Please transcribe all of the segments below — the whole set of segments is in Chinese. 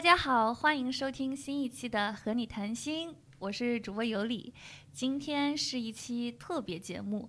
大家好，欢迎收听新一期的和你谈心，我是主播尤里。今天是一期特别节目，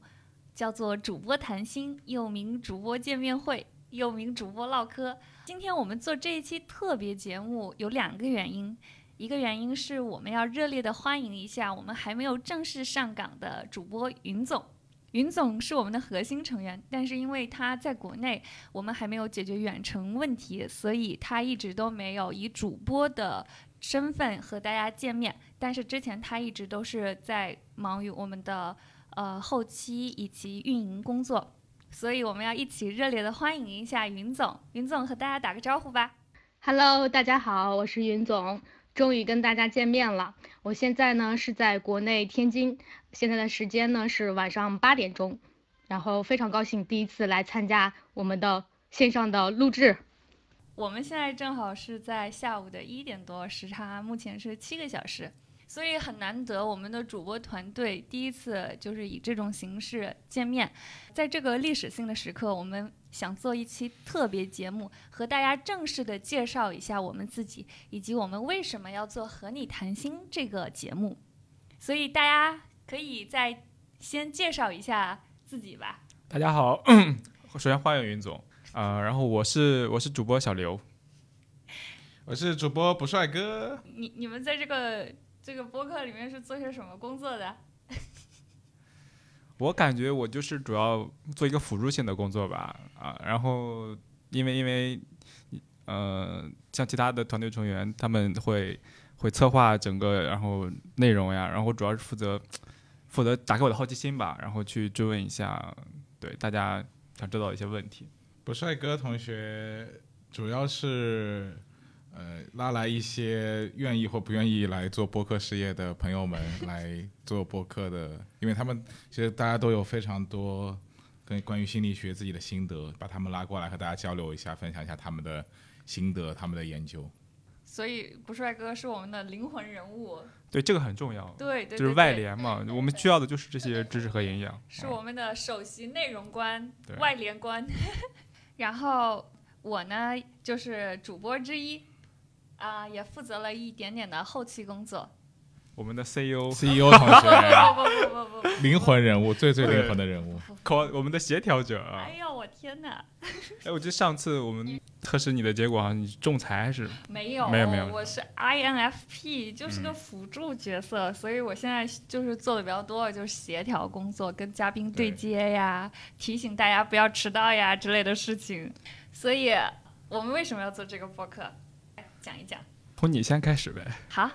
叫做主播谈心，又名主播见面会，又名主播唠嗑。今天我们做这一期特别节目有两个原因，一个原因是我们要热烈的欢迎一下我们还没有正式上岗的主播云总。云总是我们的核心成员，但是因为他在国内，我们还没有解决远程问题，所以他一直都没有以主播的身份和大家见面。但是之前他一直都是在忙于我们的呃后期以及运营工作，所以我们要一起热烈的欢迎一下云总。云总和大家打个招呼吧。Hello，大家好，我是云总。终于跟大家见面了，我现在呢是在国内天津，现在的时间呢是晚上八点钟，然后非常高兴第一次来参加我们的线上的录制。我们现在正好是在下午的一点多，时差目前是七个小时。所以很难得，我们的主播团队第一次就是以这种形式见面，在这个历史性的时刻，我们想做一期特别节目，和大家正式的介绍一下我们自己，以及我们为什么要做和你谈心这个节目。所以大家可以再先介绍一下自己吧。大家好，首先欢迎云总啊，然后我是我是主播小刘，我是主播不帅哥。你你们在这个。这个播客里面是做些什么工作的？我感觉我就是主要做一个辅助性的工作吧，啊，然后因为因为，呃，像其他的团队成员他们会会策划整个然后内容呀，然后主要是负责负责打开我的好奇心吧，然后去追问一下，对大家想知道一些问题。不帅哥同学主要是。呃，拉来一些愿意或不愿意来做播客事业的朋友们来做播客的，因为他们其实大家都有非常多跟关于心理学自己的心得，把他们拉过来和大家交流一下，分享一下他们的心得、他们的研究。所以，不帅哥是我们的灵魂人物。对，这个很重要。对对，就是外联嘛，我们需要的就是这些知识和营养。是我们的首席内容官、外联官。然后我呢，就是主播之一。啊，也负责了一点点的后期工作。我们的 CEO，CEO 同学，不不不不不，灵魂人物，最最灵魂的人物，靠我们的协调者啊！哎呦，我天哪！哎，我记得上次我们 测试你的结果，好像你仲裁还是没有，没有没有，我是 INFP，就是个辅助角色，所以我现在就是做的比较多，就是协调工作，跟嘉宾对接呀，提醒大家不要迟到呀之类的事情。所以我们为什么要做这个播客？讲一讲，从你先开始呗。好，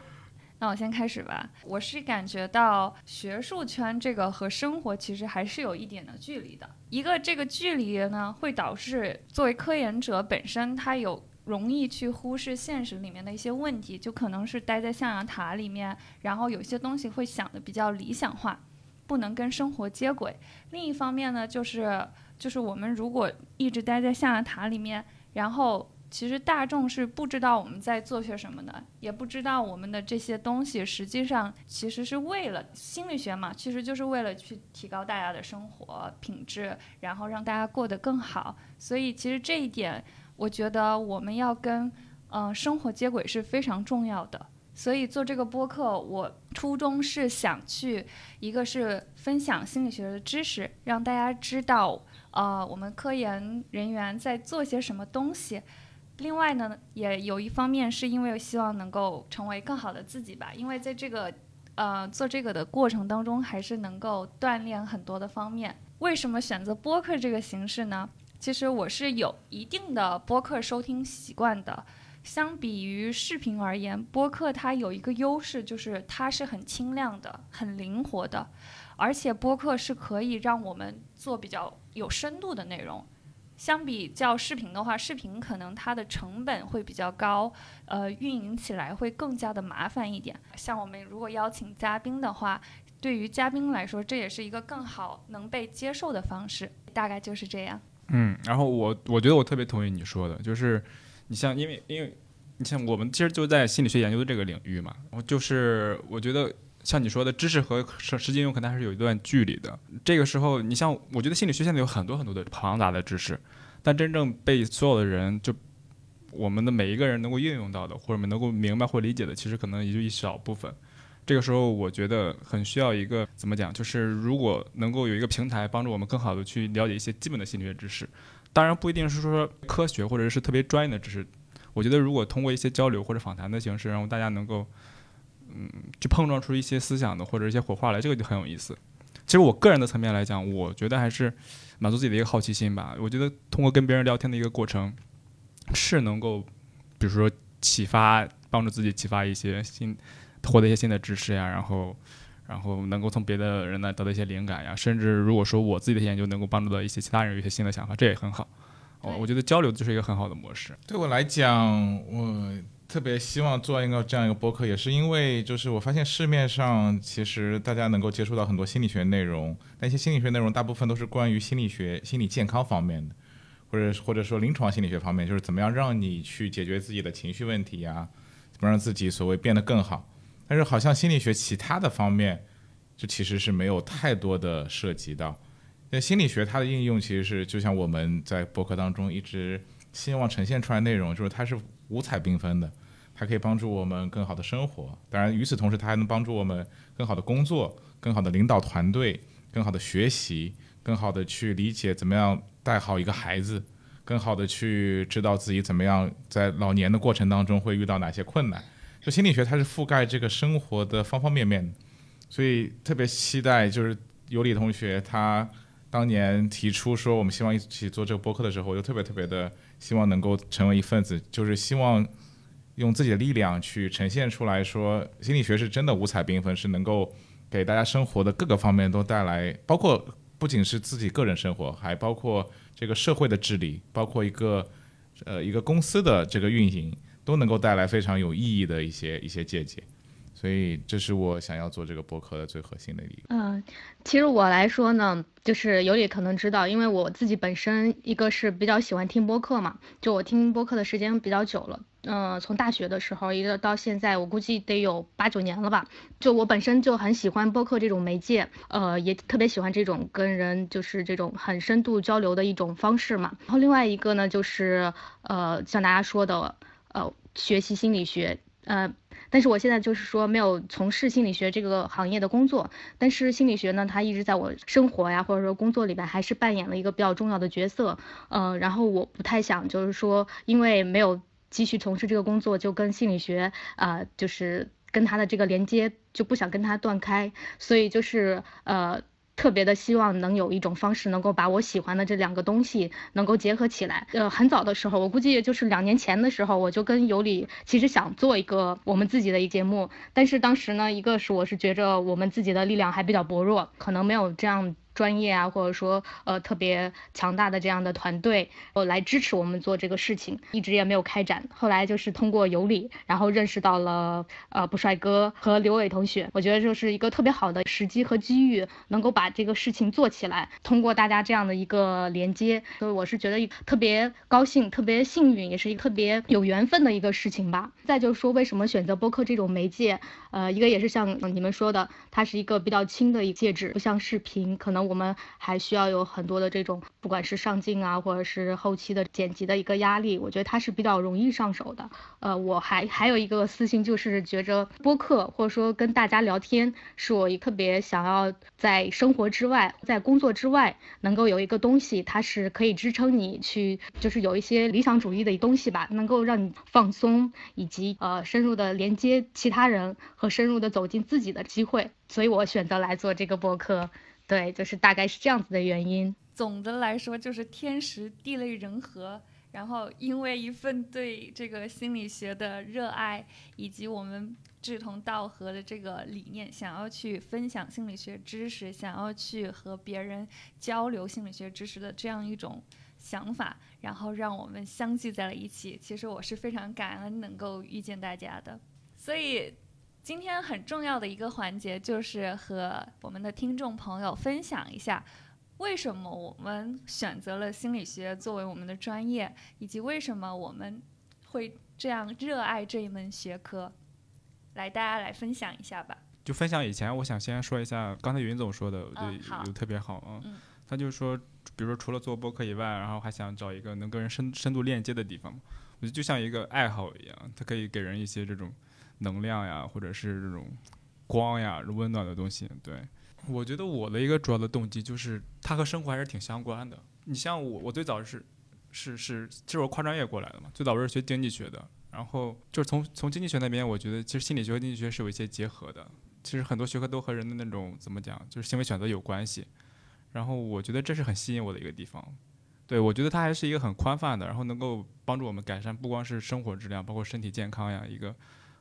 那我先开始吧。我是感觉到学术圈这个和生活其实还是有一点的距离的。一个这个距离呢，会导致作为科研者本身，他有容易去忽视现实里面的一些问题，就可能是待在象牙塔里面，然后有些东西会想的比较理想化，不能跟生活接轨。另一方面呢，就是就是我们如果一直待在象牙塔里面，然后。其实大众是不知道我们在做些什么的，也不知道我们的这些东西实际上其实是为了心理学嘛，其实就是为了去提高大家的生活品质，然后让大家过得更好。所以其实这一点，我觉得我们要跟嗯生活接轨是非常重要的。所以做这个播客，我初衷是想去，一个是分享心理学的知识，让大家知道呃我们科研人员在做些什么东西。另外呢，也有一方面是因为希望能够成为更好的自己吧，因为在这个，呃，做这个的过程当中，还是能够锻炼很多的方面。为什么选择播客这个形式呢？其实我是有一定的播客收听习惯的。相比于视频而言，播客它有一个优势，就是它是很轻量的、很灵活的，而且播客是可以让我们做比较有深度的内容。相比较视频的话，视频可能它的成本会比较高，呃，运营起来会更加的麻烦一点。像我们如果邀请嘉宾的话，对于嘉宾来说，这也是一个更好能被接受的方式。大概就是这样。嗯，然后我我觉得我特别同意你说的，就是你像因为因为你像我们其实就在心理学研究的这个领域嘛，我就是我觉得。像你说的知识和实际应用可能还是有一段距离的。这个时候，你像我觉得心理学现在有很多很多的庞杂的知识，但真正被所有的人就我们的每一个人能够应用到的，或者我们能够明白或理解的，其实可能也就一小部分。这个时候，我觉得很需要一个怎么讲，就是如果能够有一个平台帮助我们更好的去了解一些基本的心理学知识，当然不一定是说科学或者是特别专业的知识。我觉得如果通过一些交流或者访谈的形式，然后大家能够嗯去碰撞出一些思想的或者一些火花来，这个就很有意思。其实我个人的层面来讲，我觉得还是满足自己的一个好奇心吧。我觉得通过跟别人聊天的一个过程，是能够比如说启发，帮助自己启发一些新。获得一些新的知识呀，然后，然后能够从别的人那得到一些灵感呀，甚至如果说我自己的研究能够帮助到一些其他人有一些新的想法，这也很好。我，我觉得交流就是一个很好的模式。对我来讲，我特别希望做一个这样一个播客，也是因为就是我发现市面上其实大家能够接触到很多心理学内容，那些心理学内容大部分都是关于心理学、心理健康方面的，或者或者说临床心理学方面，就是怎么样让你去解决自己的情绪问题呀，怎么让自己所谓变得更好。但是好像心理学其他的方面，就其实是没有太多的涉及到。那心理学它的应用其实是就像我们在博客当中一直希望呈现出来内容，就是它是五彩缤纷的，它可以帮助我们更好的生活。当然，与此同时，它还能帮助我们更好的工作、更好的领导团队、更好的学习、更好的去理解怎么样带好一个孩子、更好的去知道自己怎么样在老年的过程当中会遇到哪些困难。就心理学，它是覆盖这个生活的方方面面，所以特别期待，就是尤里同学他当年提出说我们希望一起做这个播客的时候，我就特别特别的希望能够成为一份子，就是希望用自己的力量去呈现出来说，心理学是真的五彩缤纷，是能够给大家生活的各个方面都带来，包括不仅是自己个人生活，还包括这个社会的治理，包括一个呃一个公司的这个运营。都能够带来非常有意义的一些一些见解，所以这是我想要做这个播客的最核心的一个。嗯，其实我来说呢，就是尤里可能知道，因为我自己本身一个是比较喜欢听播客嘛，就我听播客的时间比较久了，嗯，从大学的时候一直到现在，我估计得有八九年了吧。就我本身就很喜欢播客这种媒介，呃，也特别喜欢这种跟人就是这种很深度交流的一种方式嘛。然后另外一个呢，就是呃，像大家说的。呃，学习心理学，呃，但是我现在就是说没有从事心理学这个行业的工作，但是心理学呢，它一直在我生活呀，或者说工作里边还是扮演了一个比较重要的角色，呃，然后我不太想就是说，因为没有继续从事这个工作，就跟心理学啊，就是跟它的这个连接就不想跟它断开，所以就是呃。特别的希望能有一种方式，能够把我喜欢的这两个东西能够结合起来。呃，很早的时候，我估计就是两年前的时候，我就跟尤里其实想做一个我们自己的一节目，但是当时呢，一个是我是觉着我们自己的力量还比较薄弱，可能没有这样。专业啊，或者说呃特别强大的这样的团队，呃来支持我们做这个事情，一直也没有开展。后来就是通过尤里，然后认识到了呃不帅哥和刘伟同学，我觉得这是一个特别好的时机和机遇，能够把这个事情做起来。通过大家这样的一个连接，所以我是觉得特别高兴、特别幸运，也是一个特别有缘分的一个事情吧。再就是说，为什么选择播客这种媒介？呃，一个也是像你们说的，它是一个比较轻的一介质，不像视频，可能。我们还需要有很多的这种，不管是上镜啊，或者是后期的剪辑的一个压力，我觉得它是比较容易上手的。呃，我还还有一个私心，就是觉着播客或者说跟大家聊天，是我特别想要在生活之外，在工作之外，能够有一个东西，它是可以支撑你去，就是有一些理想主义的东西吧，能够让你放松，以及呃深入的连接其他人和深入的走进自己的机会，所以我选择来做这个播客。对，就是大概是这样子的原因。总的来说，就是天时地利人和，然后因为一份对这个心理学的热爱，以及我们志同道合的这个理念，想要去分享心理学知识，想要去和别人交流心理学知识的这样一种想法，然后让我们相聚在了一起。其实我是非常感恩能够遇见大家的，所以。今天很重要的一个环节，就是和我们的听众朋友分享一下，为什么我们选择了心理学作为我们的专业，以及为什么我们会这样热爱这一门学科。来，大家来分享一下吧。就分享以前，我想先说一下刚才云总说的，我觉得有特别好啊。嗯。他就说，比如说除了做播客以外，然后还想找一个能跟人深深度链接的地方。我觉得就像一个爱好一样，它可以给人一些这种能量呀，或者是这种光呀、温暖的东西。对，我觉得我的一个主要的动机就是它和生活还是挺相关的。你像我，我最早是是是，其实我跨专业过来的嘛，最早我是学经济学的，然后就是从从经济学那边，我觉得其实心理学和经济学是有一些结合的。其实很多学科都和人的那种怎么讲，就是行为选择有关系。然后我觉得这是很吸引我的一个地方。对我觉得它还是一个很宽泛的，然后能够帮助我们改善不光是生活质量，包括身体健康呀，一个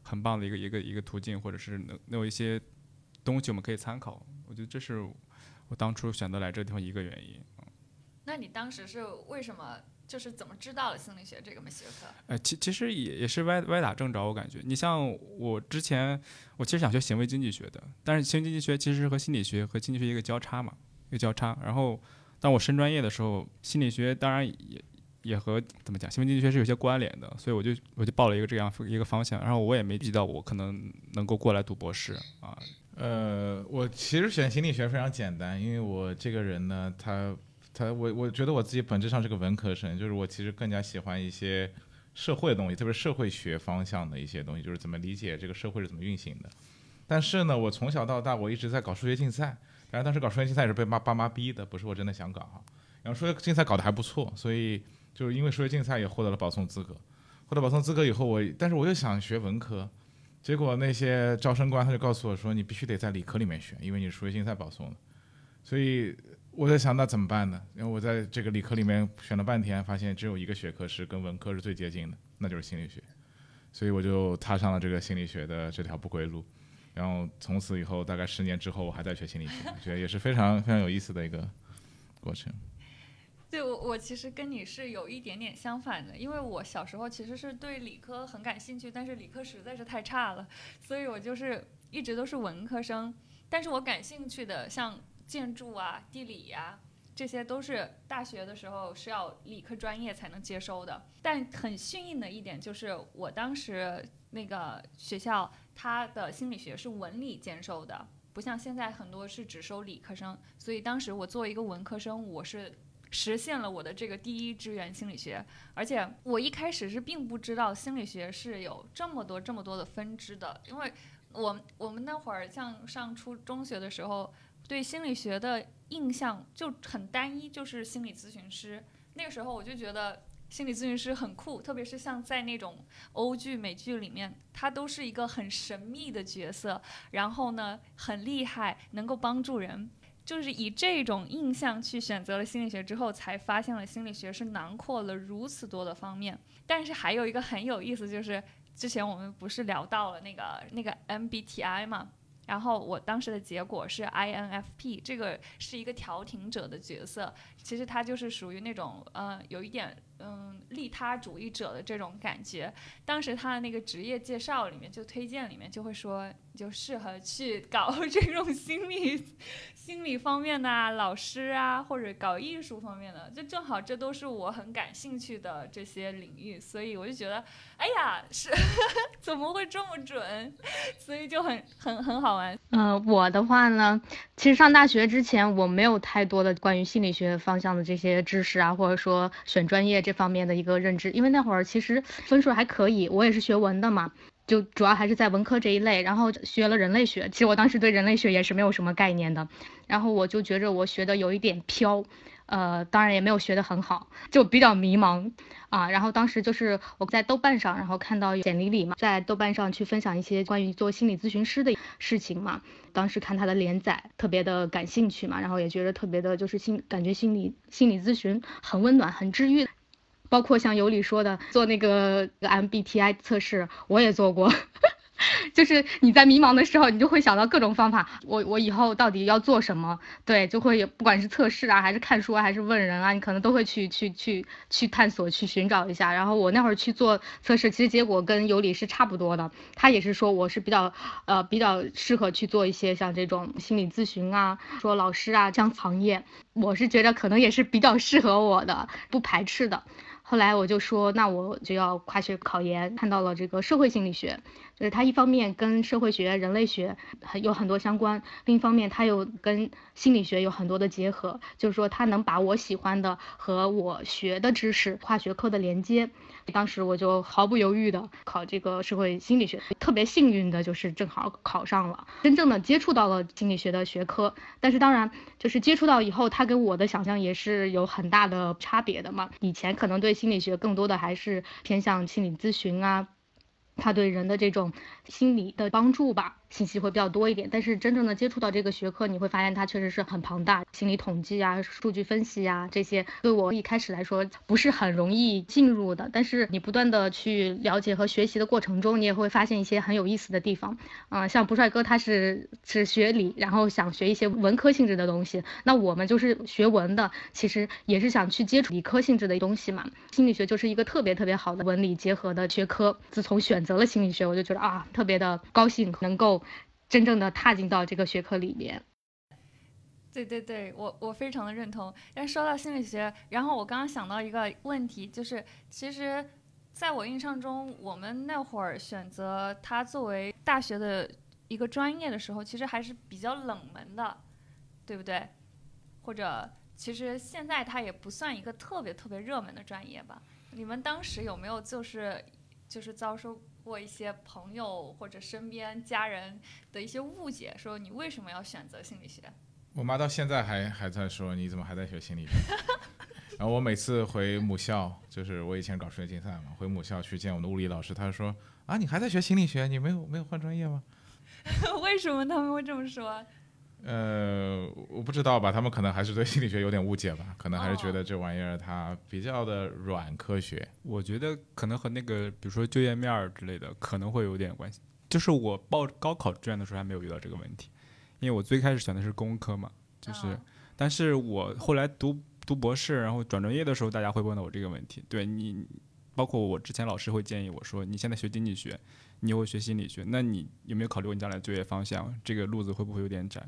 很棒的一个一个一个途径，或者是能能有一些东西我们可以参考。我觉得这是我当初选择来这个地方一个原因。那你当时是为什么？就是怎么知道了心理学这个门学科？呃，其其实也也是歪歪打正着，我感觉。你像我之前，我其实想学行为经济学的，但是行为经济学其实和心理学和经济学一个交叉嘛，一个交叉。然后当我升专业的时候，心理学当然也也和怎么讲，新闻经济学是有些关联的，所以我就我就报了一个这样一个方向。然后我也没预计到我可能能够过来读博士啊。呃，我其实选心理学非常简单，因为我这个人呢，他。他我我觉得我自己本质上是个文科生，就是我其实更加喜欢一些社会的东西，特别是社会学方向的一些东西，就是怎么理解这个社会是怎么运行的。但是呢，我从小到大我一直在搞数学竞赛，然后当时搞数学竞赛也是被妈爸妈逼的，不是我真的想搞。然后数学竞赛搞得还不错，所以就是因为数学竞赛也获得了保送资格。获得保送资格以后，我但是我又想学文科，结果那些招生官他就告诉我说，你必须得在理科里面选，因为你是数学竞赛保送的，所以。我在想那怎么办呢？因为我在这个理科里面选了半天，发现只有一个学科是跟文科是最接近的，那就是心理学，所以我就踏上了这个心理学的这条不归路。然后从此以后，大概十年之后，我还在学心理学，觉得也是非常非常有意思的一个过程。对，我我其实跟你是有一点点相反的，因为我小时候其实是对理科很感兴趣，但是理科实在是太差了，所以我就是一直都是文科生。但是我感兴趣的像。建筑啊，地理呀，这些都是大学的时候是要理科专业才能接收的。但很幸运的一点就是，我当时那个学校它的心理学是文理兼收的，不像现在很多是只收理科生。所以当时我作为一个文科生，我是实现了我的这个第一志愿心理学。而且我一开始是并不知道心理学是有这么多这么多的分支的，因为我我们那会儿像上初中学的时候。对心理学的印象就很单一，就是心理咨询师。那个时候我就觉得心理咨询师很酷，特别是像在那种欧剧、美剧里面，他都是一个很神秘的角色，然后呢很厉害，能够帮助人。就是以这种印象去选择了心理学之后，才发现了心理学是囊括了如此多的方面。但是还有一个很有意思，就是之前我们不是聊到了那个那个 MBTI 嘛？然后我当时的结果是 INFP，这个是一个调停者的角色，其实他就是属于那种呃有一点嗯利他主义者的这种感觉。当时他的那个职业介绍里面就推荐里面就会说，就适合去搞 这种心理心理方面的老师啊，或者搞艺术方面的，就正好这都是我很感兴趣的这些领域，所以我就觉得。哎呀，是 怎么会这么准？所以就很很很好玩。嗯，我的话呢，其实上大学之前我没有太多的关于心理学方向的这些知识啊，或者说选专业这方面的一个认知，因为那会儿其实分数还可以，我也是学文的嘛，就主要还是在文科这一类，然后学了人类学，其实我当时对人类学也是没有什么概念的，然后我就觉着我学的有一点飘。呃，当然也没有学得很好，就比较迷茫啊。然后当时就是我在豆瓣上，然后看到简历里嘛，在豆瓣上去分享一些关于做心理咨询师的事情嘛。当时看他的连载，特别的感兴趣嘛，然后也觉得特别的，就是心感觉心理心理咨询很温暖，很治愈。包括像尤里说的，做那个 MBTI 测试，我也做过。就是你在迷茫的时候，你就会想到各种方法。我我以后到底要做什么？对，就会不管是测试啊，还是看书啊，还是问人啊，你可能都会去去去去探索，去寻找一下。然后我那会儿去做测试，其实结果跟尤里是差不多的。他也是说我是比较呃比较适合去做一些像这种心理咨询啊，说老师啊这样行业，我是觉得可能也是比较适合我的，不排斥的。后来我就说，那我就要跨学考研，看到了这个社会心理学，就是它一方面跟社会学、人类学很有很多相关，另一方面它又跟心理学有很多的结合，就是说它能把我喜欢的和我学的知识跨学科的连接。当时我就毫不犹豫的考这个社会心理学，特别幸运的就是正好考上了，真正的接触到了心理学的学科。但是当然，就是接触到以后，它跟我的想象也是有很大的差别的嘛。以前可能对心理学更多的还是偏向心理咨询啊，它对人的这种心理的帮助吧。信息会比较多一点，但是真正的接触到这个学科，你会发现它确实是很庞大，心理统计啊、数据分析啊这些，对我一开始来说不是很容易进入的。但是你不断的去了解和学习的过程中，你也会发现一些很有意思的地方。嗯，像不帅哥他是是学理，然后想学一些文科性质的东西，那我们就是学文的，其实也是想去接触理科性质的东西嘛。心理学就是一个特别特别好的文理结合的学科。自从选选择了心理学，我就觉得啊，特别的高兴能够。真正的踏进到这个学科里面，对对对，我我非常的认同。但说到心理学，然后我刚刚想到一个问题，就是其实在我印象中，我们那会儿选择它作为大学的一个专业的时候，其实还是比较冷门的，对不对？或者其实现在它也不算一个特别特别热门的专业吧？你们当时有没有就是就是遭受？过一些朋友或者身边家人的一些误解，说你为什么要选择心理学？我妈到现在还还在说你怎么还在学心理学？然后我每次回母校，就是我以前搞数学竞赛嘛，回母校去见我的物理老师，他说啊，你还在学心理学？你没有没有换专业吗？为什么他们会这么说？呃，我不知道吧，他们可能还是对心理学有点误解吧，可能还是觉得这玩意儿它比较的软科学。我觉得可能和那个，比如说就业面儿之类的，可能会有点关系。就是我报高考志愿的时候还没有遇到这个问题，因为我最开始选的是工科嘛，就是，但是我后来读读博士，然后转专业的时候，大家会问到我这个问题。对你，包括我之前老师会建议我说，你现在学经济学，你以后学心理学，那你有没有考虑过你将来就业方向？这个路子会不会有点窄？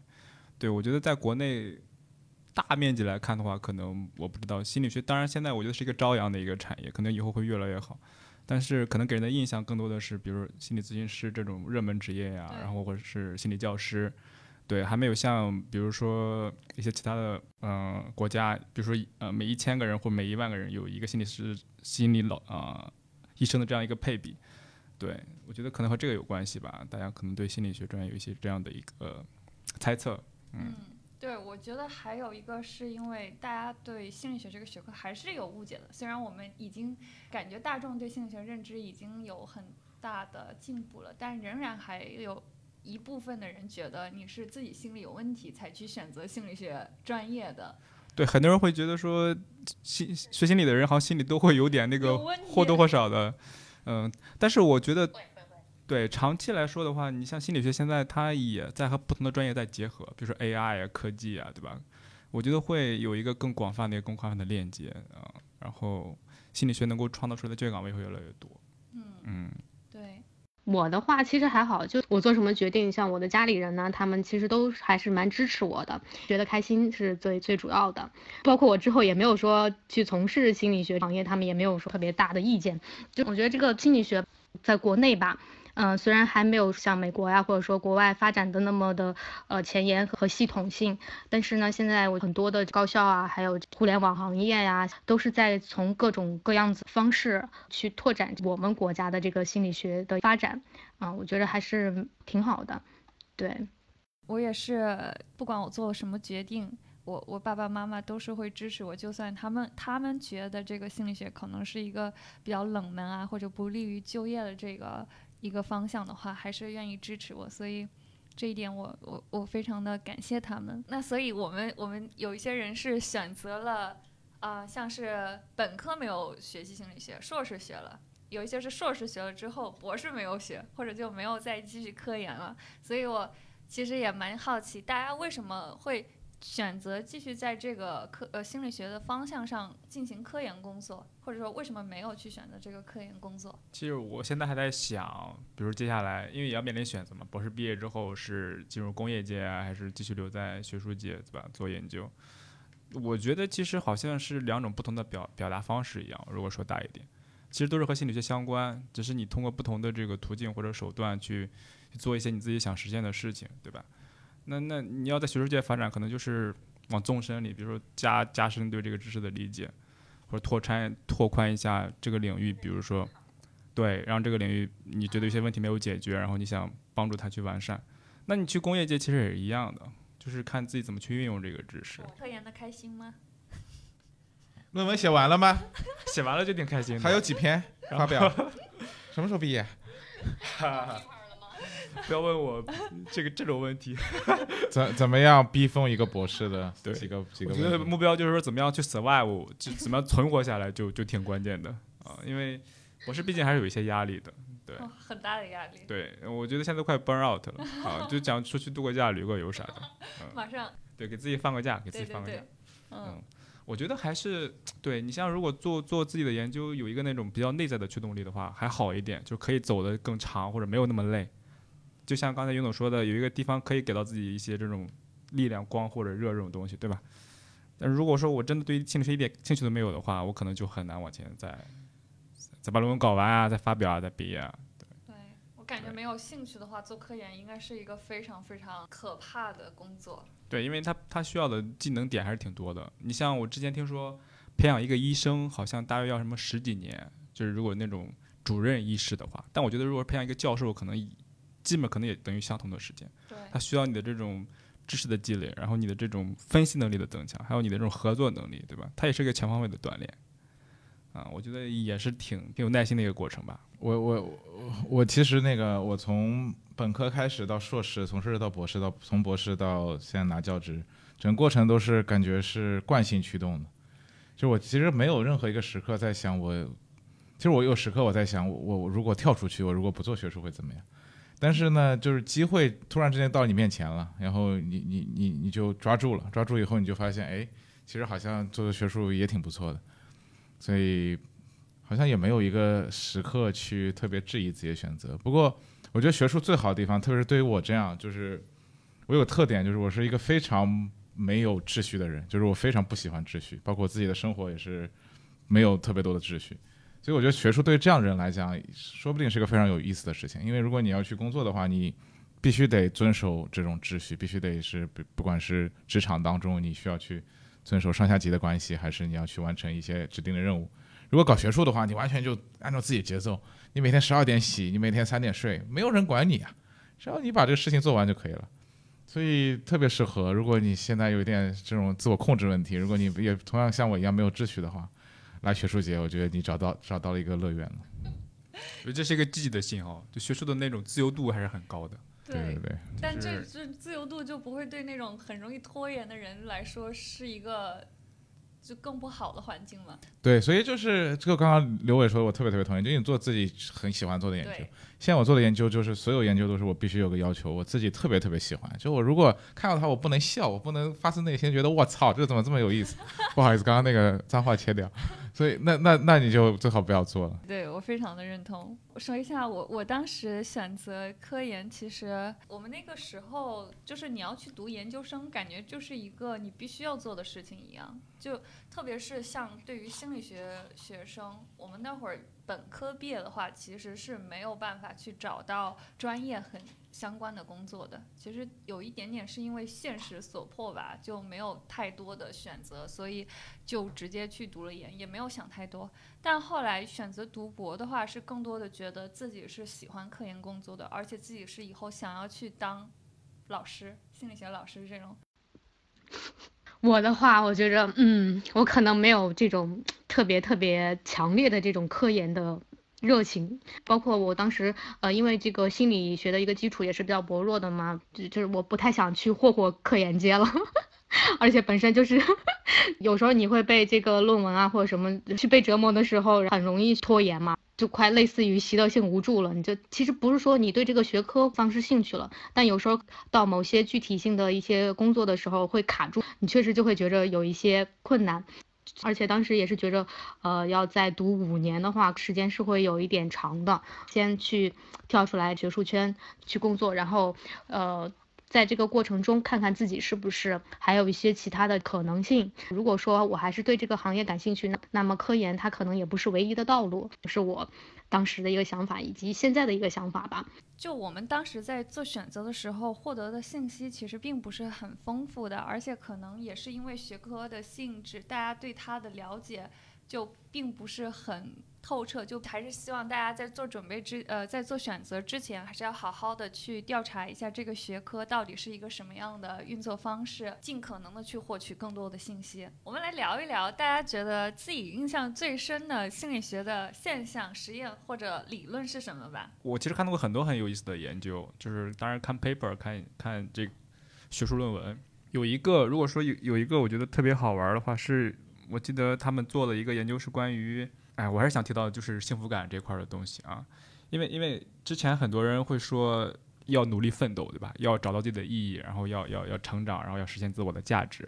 对，我觉得在国内大面积来看的话，可能我不知道心理学。当然，现在我觉得是一个朝阳的一个产业，可能以后会越来越好。但是，可能给人的印象更多的是，比如心理咨询师这种热门职业呀，然后或者是心理教师，对，还没有像比如说一些其他的嗯国家，比如说呃每一千个人或每一万个人有一个心理师、心理老啊医生的这样一个配比。对，我觉得可能和这个有关系吧。大家可能对心理学专业有一些这样的一个猜测。嗯，对，我觉得还有一个是因为大家对心理学这个学科还是有误解的。虽然我们已经感觉大众对心理学认知已经有很大的进步了，但仍然还有一部分的人觉得你是自己心理有问题才去选择心理学专业的。对，很多人会觉得说，心学心理的人好像心里都会有点那个或多或少的，嗯，但是我觉得。对长期来说的话，你像心理学现在它也在和不同的专业在结合，比如说 AI 啊、科技啊，对吧？我觉得会有一个更广泛的、更宽泛的链接啊。然后心理学能够创造出来的就业岗位会越来越多。嗯嗯，对。我的话其实还好，就我做什么决定，像我的家里人呢，他们其实都还是蛮支持我的，觉得开心是最最主要的。包括我之后也没有说去从事心理学行业，他们也没有说特别大的意见。就我觉得这个心理学在国内吧。嗯，虽然还没有像美国呀，或者说国外发展的那么的呃前沿和系统性，但是呢，现在我很多的高校啊，还有互联网行业呀，都是在从各种各样子方式去拓展我们国家的这个心理学的发展啊，我觉得还是挺好的。对，我也是，不管我做什么决定，我我爸爸妈妈都是会支持我，就算他们他们觉得这个心理学可能是一个比较冷门啊，或者不利于就业的这个。一个方向的话，还是愿意支持我，所以这一点我我我非常的感谢他们。那所以我们我们有一些人是选择了啊，像是本科没有学习心理学，硕士学了；有一些是硕士学了之后，博士没有学，或者就没有再继续科研了。所以我其实也蛮好奇，大家为什么会？选择继续在这个科呃心理学的方向上进行科研工作，或者说为什么没有去选择这个科研工作？其实我现在还在想，比如接下来，因为也要面临选择嘛，博士毕业之后是进入工业界啊，还是继续留在学术界，对吧？做研究。我觉得其实好像是两种不同的表表达方式一样。如果说大一点，其实都是和心理学相关，只是你通过不同的这个途径或者手段去去做一些你自己想实现的事情，对吧？那那你要在学术界发展，可能就是往纵深里，比如说加加深对这个知识的理解，或者拓宽拓宽一下这个领域，比如说对，让这个领域你觉得有些问题没有解决，然后你想帮助它去完善。那你去工业界其实也是一样的，就是看自己怎么去运用这个知识。科研的开心吗？论文写完了吗？写完了就挺开心的。还有几篇发表？什么时候毕业？不要问我这个这种问题。怎怎么样逼疯一个博士的？对几个几个我觉得。目标就是说怎么样去 survive，就怎么样存活下来就就挺关键的啊，因为博士毕竟还是有一些压力的。对哦，很大的压力。对，我觉得现在快 burn out 了啊，就想出去度个假、旅个游啥的。嗯马上，对，给自己放个假，给自对对己放个假对。，嗯嗯，我觉得还是对你像如果做做自己的研究，有一个那种比较内在的驱动力的话，还好一点，就可以走得更长或者没有那么累。就像刚才云总说的，有一个地方可以给到自己一些这种力量、光或者热这种东西，对吧？但如果说我真的对心理学一点兴趣都没有的话，我可能就很难往前再再把论文搞完啊，再发表啊，再毕业啊。对我感觉没有兴趣的话，做科研应该是一个非常非常可怕的工作。对，因为他他需要的技能点还是挺多的。你像我之前听说，培养一个医生好像大约要什么十几年，就是如果那种主任医师的话。但我觉得如果培养一个教授，可能以基本可能也等于相同的时间。对，他需要你的这种知识的积累，然后你的这种分析能力的增强，还有你的这种合作能力，对吧？它也是一个全方位的锻炼。啊，我觉得也是挺挺有耐心的一个过程吧。我我我我其实那个我从本科开始到硕士，从硕士到博士，到从博士到现在拿教职，整个过程都是感觉是惯性驱动的。就我其实没有任何一个时刻在想我，其实我有时刻我在想我我如果跳出去，我如果不做学术会怎么样？但是呢，就是机会突然之间到你面前了，然后你你你你就抓住了，抓住以后你就发现，哎，其实好像做做学术也挺不错的，所以好像也没有一个时刻去特别质疑自己的选择。不过，我觉得学术最好的地方，特别是对于我这样，就是我有个特点，就是我是一个非常没有秩序的人，就是我非常不喜欢秩序，包括自己的生活也是没有特别多的秩序。所以我觉得学术对这样的人来讲，说不定是个非常有意思的事情。因为如果你要去工作的话，你必须得遵守这种秩序，必须得是不不管是职场当中你需要去遵守上下级的关系，还是你要去完成一些指定的任务。如果搞学术的话，你完全就按照自己节奏，你每天十二点洗，你每天三点睡，没有人管你啊，只要你把这个事情做完就可以了。所以特别适合，如果你现在有一点这种自我控制问题，如果你也同样像我一样没有秩序的话，来学术节，我觉得你找到找到了一个乐园了。我觉得这是一个积极的信号，就学术的那种自由度还是很高的。对对对，但这是这自由度就不会对那种很容易拖延的人来说是一个就更不好的环境了。对，所以就是这个刚刚刘伟说的，我特别特别同意，就是你做自己很喜欢做的研究。现在我做的研究就是所有研究都是我必须有个要求，我自己特别特别喜欢。就我如果看到它，我不能笑，我不能发自内心觉得我操，这怎么这么有意思？不好意思，刚刚那个脏话切掉。所以那那那你就最好不要做了。对我非常的认同。我说一下，我我当时选择科研，其实我们那个时候就是你要去读研究生，感觉就是一个你必须要做的事情一样。就特别是像对于心理学学生，我们那会儿本科毕业的话，其实是没有办法去找到专业很相关的工作的。其实有一点点是因为现实所迫吧，就没有太多的选择，所以就直接去读了研，也没有想太多。但后来选择读博的话，是更多的觉得自己是喜欢科研工作的，而且自己是以后想要去当老师、心理学老师这种。我的话，我觉着，嗯，我可能没有这种特别特别强烈的这种科研的热情，包括我当时，呃，因为这个心理学的一个基础也是比较薄弱的嘛，就就是我不太想去霍霍科研界了，而且本身就是有时候你会被这个论文啊或者什么去被折磨的时候，很容易拖延嘛。就快类似于习得性无助了，你就其实不是说你对这个学科丧失兴趣了，但有时候到某些具体性的一些工作的时候会卡住，你确实就会觉着有一些困难，而且当时也是觉着，呃，要再读五年的话，时间是会有一点长的，先去跳出来学术圈去工作，然后呃。在这个过程中看看自己是不是还有一些其他的可能性。如果说我还是对这个行业感兴趣，那那么科研它可能也不是唯一的道路，是我当时的一个想法以及现在的一个想法吧。就我们当时在做选择的时候，获得的信息其实并不是很丰富的，而且可能也是因为学科的性质，大家对它的了解就并不是很。透彻就还是希望大家在做准备之呃在做选择之前，还是要好好的去调查一下这个学科到底是一个什么样的运作方式，尽可能的去获取更多的信息。我们来聊一聊，大家觉得自己印象最深的心理学的现象、实验或者理论是什么吧？我其实看到过很多很有意思的研究，就是当然看 paper 看看这学术论文，有一个如果说有有一个我觉得特别好玩的话，是我记得他们做了一个研究是关于。哎，我还是想提到就是幸福感这块的东西啊，因为因为之前很多人会说要努力奋斗，对吧？要找到自己的意义，然后要要要成长，然后要实现自我的价值。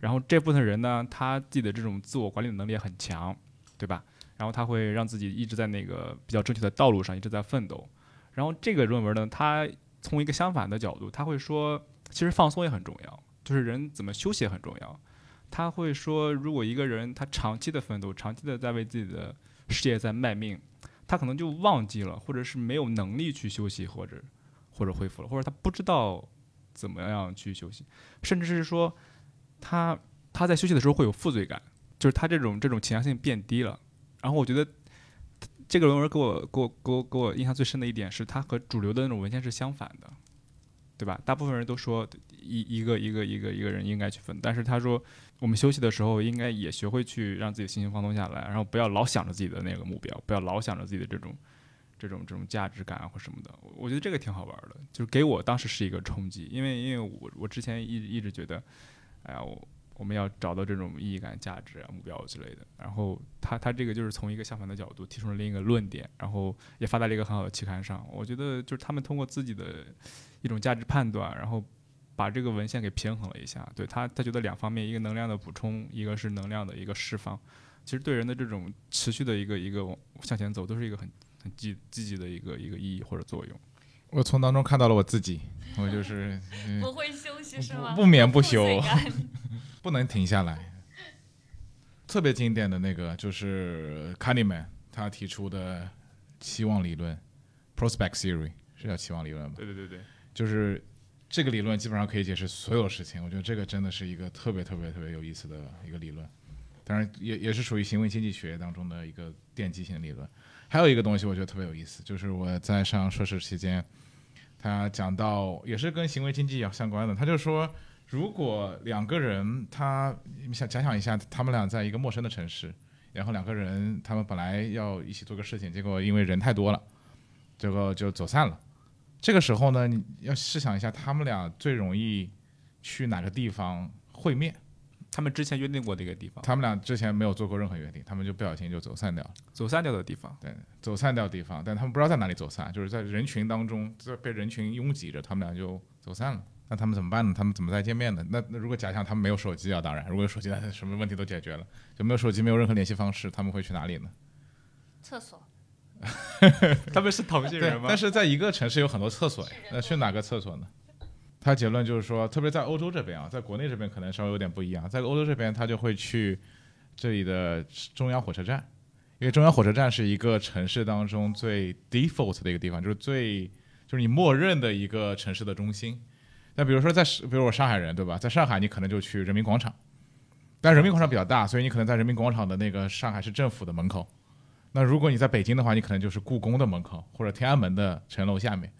然后这部分人呢，他自己的这种自我管理的能力也很强，对吧？然后他会让自己一直在那个比较正确的道路上，一直在奋斗。然后这个论文呢，他从一个相反的角度，他会说，其实放松也很重要，就是人怎么休息也很重要。他会说，如果一个人他长期的奋斗，长期的在为自己的事业在卖命，他可能就忘记了，或者是没有能力去休息，或者或者恢复了，或者他不知道怎么样去休息，甚至是说他他在休息的时候会有负罪感，就是他这种这种倾向性变低了。然后我觉得这个论文给我给我给我给我印象最深的一点是，他和主流的那种文献是相反的，对吧？大部分人都说一一个一个一个一个人应该去奋，但是他说。我们休息的时候，应该也学会去让自己的心情放松下来，然后不要老想着自己的那个目标，不要老想着自己的这种、这种、这种价值感或什么的。我觉得这个挺好玩的，就是给我当时是一个冲击，因为因为我我之前一一直觉得，哎呀，我我们要找到这种意义感、价值啊、目标之类的。然后他他这个就是从一个相反的角度提出了另一个论点，然后也发在了一个很好的期刊上。我觉得就是他们通过自己的一种价值判断，然后。把这个文献给平衡了一下，对他，他觉得两方面，一个能量的补充，一个是能量的一个释放，其实对人的这种持续的一个一个向前走，都是一个很很积积极的一个一个意义或者作用。我从当中看到了我自己，我就是 不会休息是吗？不眠不休，不能停下来。特别经典的那个就是 Kahneman 他提出的期望理论，Prospect Theory 是叫期望理论吧？对对对对，就是。这个理论基本上可以解释所有事情，我觉得这个真的是一个特别特别特别有意思的一个理论，当然也也是属于行为经济学当中的一个奠基性理论。还有一个东西我觉得特别有意思，就是我在上硕士期间，他讲到也是跟行为经济要相关的，他就说，如果两个人他想假想一下，他们俩在一个陌生的城市，然后两个人他们本来要一起做个事情，结果因为人太多了，最后就走散了。这个时候呢，你要试想一下，他们俩最容易去哪个地方会面？他们之前约定过的一个地方。他们俩之前没有做过任何约定，他们就不小心就走散掉了。走散掉的地方，对，走散掉的地方，但他们不知道在哪里走散，就是在人群当中，在被人群拥挤着，他们俩就走散了。那他们怎么办呢？他们怎么再见面呢？那那如果假想他们没有手机啊，当然，如果有手机，那什么问题都解决了。就没有手机，没有任何联系方式，他们会去哪里呢？厕所。他们是同性人吗？但是在一个城市有很多厕所，那去哪个厕所呢？他结论就是说，特别在欧洲这边啊，在国内这边可能稍微有点不一样。在欧洲这边，他就会去这里的中央火车站，因为中央火车站是一个城市当中最 default 的一个地方，就是最就是你默认的一个城市的中心。那比如说在，比如我上海人对吧？在上海你可能就去人民广场，但人民广场比较大，所以你可能在人民广场的那个上海市政府的门口。那如果你在北京的话，你可能就是故宫的门口或者天安门的城楼下面，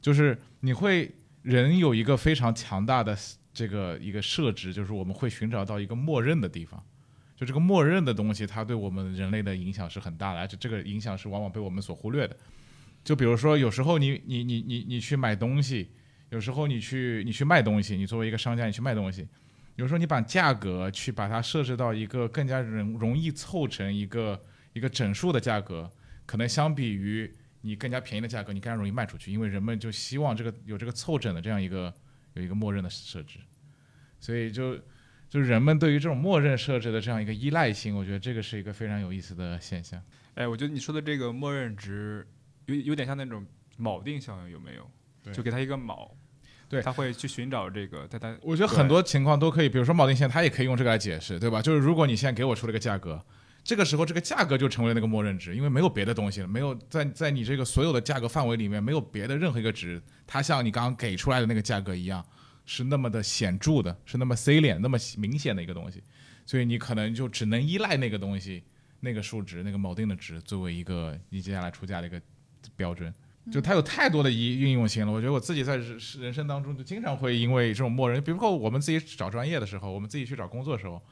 就是你会人有一个非常强大的这个一个设置，就是我们会寻找到一个默认的地方，就这个默认的东西，它对我们人类的影响是很大的，而且这个影响是往往被我们所忽略的。就比如说，有时候你你你你你去买东西，有时候你去你去卖东西，你作为一个商家你去卖东西，有时候你把价格去把它设置到一个更加容容易凑成一个。一个整数的价格，可能相比于你更加便宜的价格，你更加容易卖出去，因为人们就希望这个有这个凑整的这样一个有一个默认的设置，所以就就人们对于这种默认设置的这样一个依赖性，我觉得这个是一个非常有意思的现象。哎，我觉得你说的这个默认值有有点像那种锚定效应，有没有？就给他一个锚，对他会去寻找这个，在他我觉得很多情况都可以，比如说锚定线，他也可以用这个来解释，对吧？就是如果你现在给我出了个价格，这个时候这个价格就成为了那个默认值，因为没有别的东西了，没有在在你这个所有的价格范围里面没有别的任何一个值，它像你刚刚给出来的那个价格一样，是那么的显著的，是那么 salient、那么明显的一个东西，所以你可能就只能依赖那个东西、那个数值、那个锚定的值作为一个你接下来出价的一个标准。就它有太多的一运用性了，我觉得我自己在人人生当中就经常会因为这种默认，比如说我们自己找专业的时候，我们自己去找工作的时候，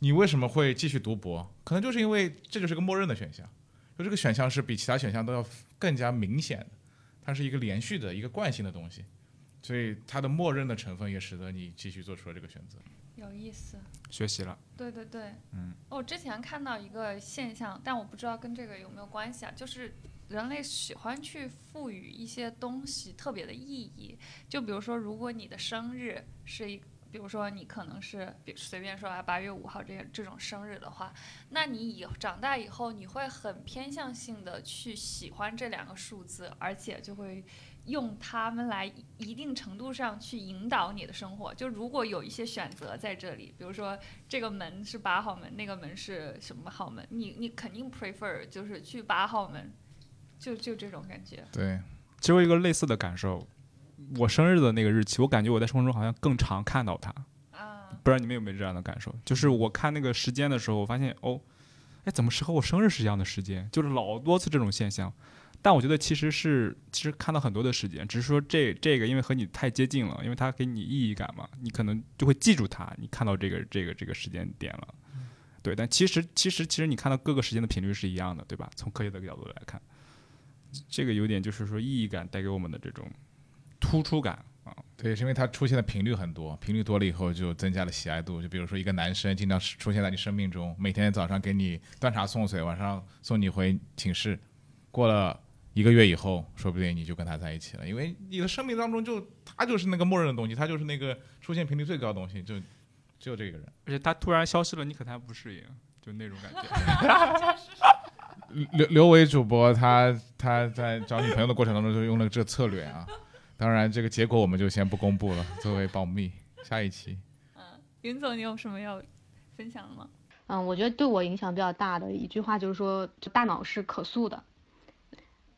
你为什么会继续读博？可能就是因为这就是个默认的选项，就这个选项是比其他选项都要更加明显的，它是一个连续的一个惯性的东西，所以它的默认的成分也使得你继续做出了这个选择。有意思。学习了，对对对，嗯，我之前看到一个现象，但我不知道跟这个有没有关系啊，就是人类喜欢去赋予一些东西特别的意义，就比如说，如果你的生日是一，比如说你可能是，比随便说啊，八月五号这这种生日的话，那你以长大以后，你会很偏向性的去喜欢这两个数字，而且就会。用它们来一定程度上去引导你的生活。就如果有一些选择在这里，比如说这个门是八号门，那个门是什么号门，你你肯定 prefer 就是去八号门，就就这种感觉。对，其实我一个类似的感受，我生日的那个日期，我感觉我在生活中好像更常看到它。啊，不知道你们有没有这样的感受？就是我看那个时间的时候，我发现哦，哎，怎么是和我生日是一样的时间？就是老多次这种现象。但我觉得其实是，其实看到很多的时间，只是说这这个因为和你太接近了，因为它给你意义感嘛，你可能就会记住它。你看到这个这个这个时间点了，对。但其实其实其实你看到各个时间的频率是一样的，对吧？从科学的角度来看，这个有点就是说意义感带给我们的这种突出感啊。对，是因为它出现的频率很多，频率多了以后就增加了喜爱度。就比如说一个男生经常出现在你生命中，每天早上给你端茶送水，晚上送你回寝室，过了。一个月以后，说不定你就跟他在一起了，因为你的生命当中就他就是那个默认的东西，他就是那个出现频率最高的东西，就只有这个人。而且他突然消失了，你可能还不适应，就那种感觉。刘刘伟主播他他在找女朋友的过程当中就用了这策略啊，当然这个结果我们就先不公布了，作为保密。下一期，嗯，云总，你有什么要分享的吗？嗯，我觉得对我影响比较大的一句话就是说，就大脑是可塑的。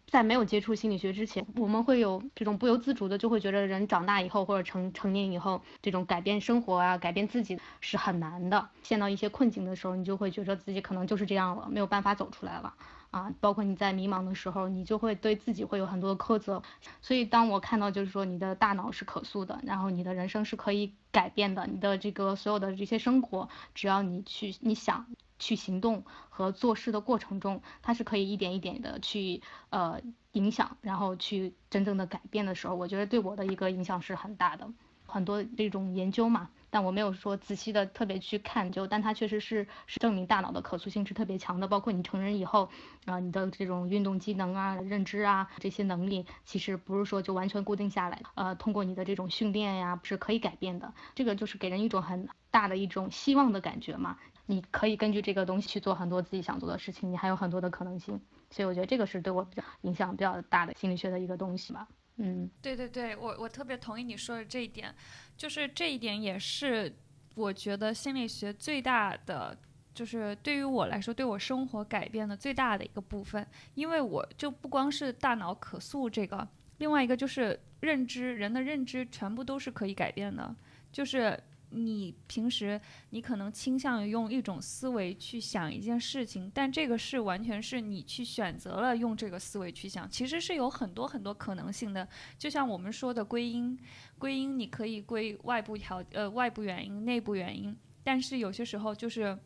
在没有接触心理学之前，我们会有这种不由自主的，就会觉得人长大以后或者成成年以后，这种改变生活啊，改变自己是很难的。陷到一些困境的时候，你就会觉得自己可能就是这样了，没有办法走出来了啊。包括你在迷茫的时候，你就会对自己会有很多的苛责。所以当我看到就是说你的大脑是可塑的，然后你的人生是可以改变的，你的这个所有的这些生活，只要你去你想。去行动和做事的过程中，它是可以一点一点的去呃影响，然后去真正的改变的时候，我觉得对我的一个影响是很大的。很多这种研究嘛，但我没有说仔细的特别去看究，但它确实是是证明大脑的可塑性是特别强的。包括你成人以后啊，你的这种运动机能啊、认知啊这些能力，其实不是说就完全固定下来，呃，通过你的这种训练呀是可以改变的。这个就是给人一种很大的一种希望的感觉嘛。你可以根据这个东西去做很多自己想做的事情，你还有很多的可能性，所以我觉得这个是对我比较影响比较大的心理学的一个东西吧。嗯，对对对，我我特别同意你说的这一点，就是这一点也是我觉得心理学最大的，就是对于我来说，对我生活改变的最大的一个部分，因为我就不光是大脑可塑这个，另外一个就是认知，人的认知全部都是可以改变的，就是。你平时你可能倾向于用一种思维去想一件事情，但这个是完全是你去选择了用这个思维去想，其实是有很多很多可能性的。就像我们说的归因，归因你可以归外部条呃外部原因、内部原因，但是有些时候就是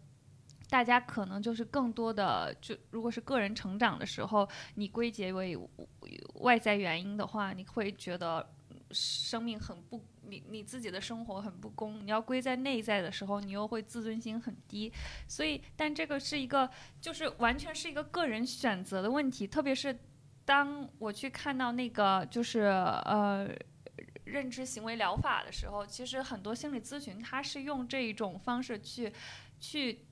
大家可能就是更多的就如果是个人成长的时候，你归结为外在原因的话，你会觉得生命很不。你你自己的生活很不公，你要归在内在的时候，你又会自尊心很低，所以，但这个是一个，就是完全是一个个人选择的问题。特别是当我去看到那个就是呃认知行为疗法的时候，其实很多心理咨询它是用这一种方式去去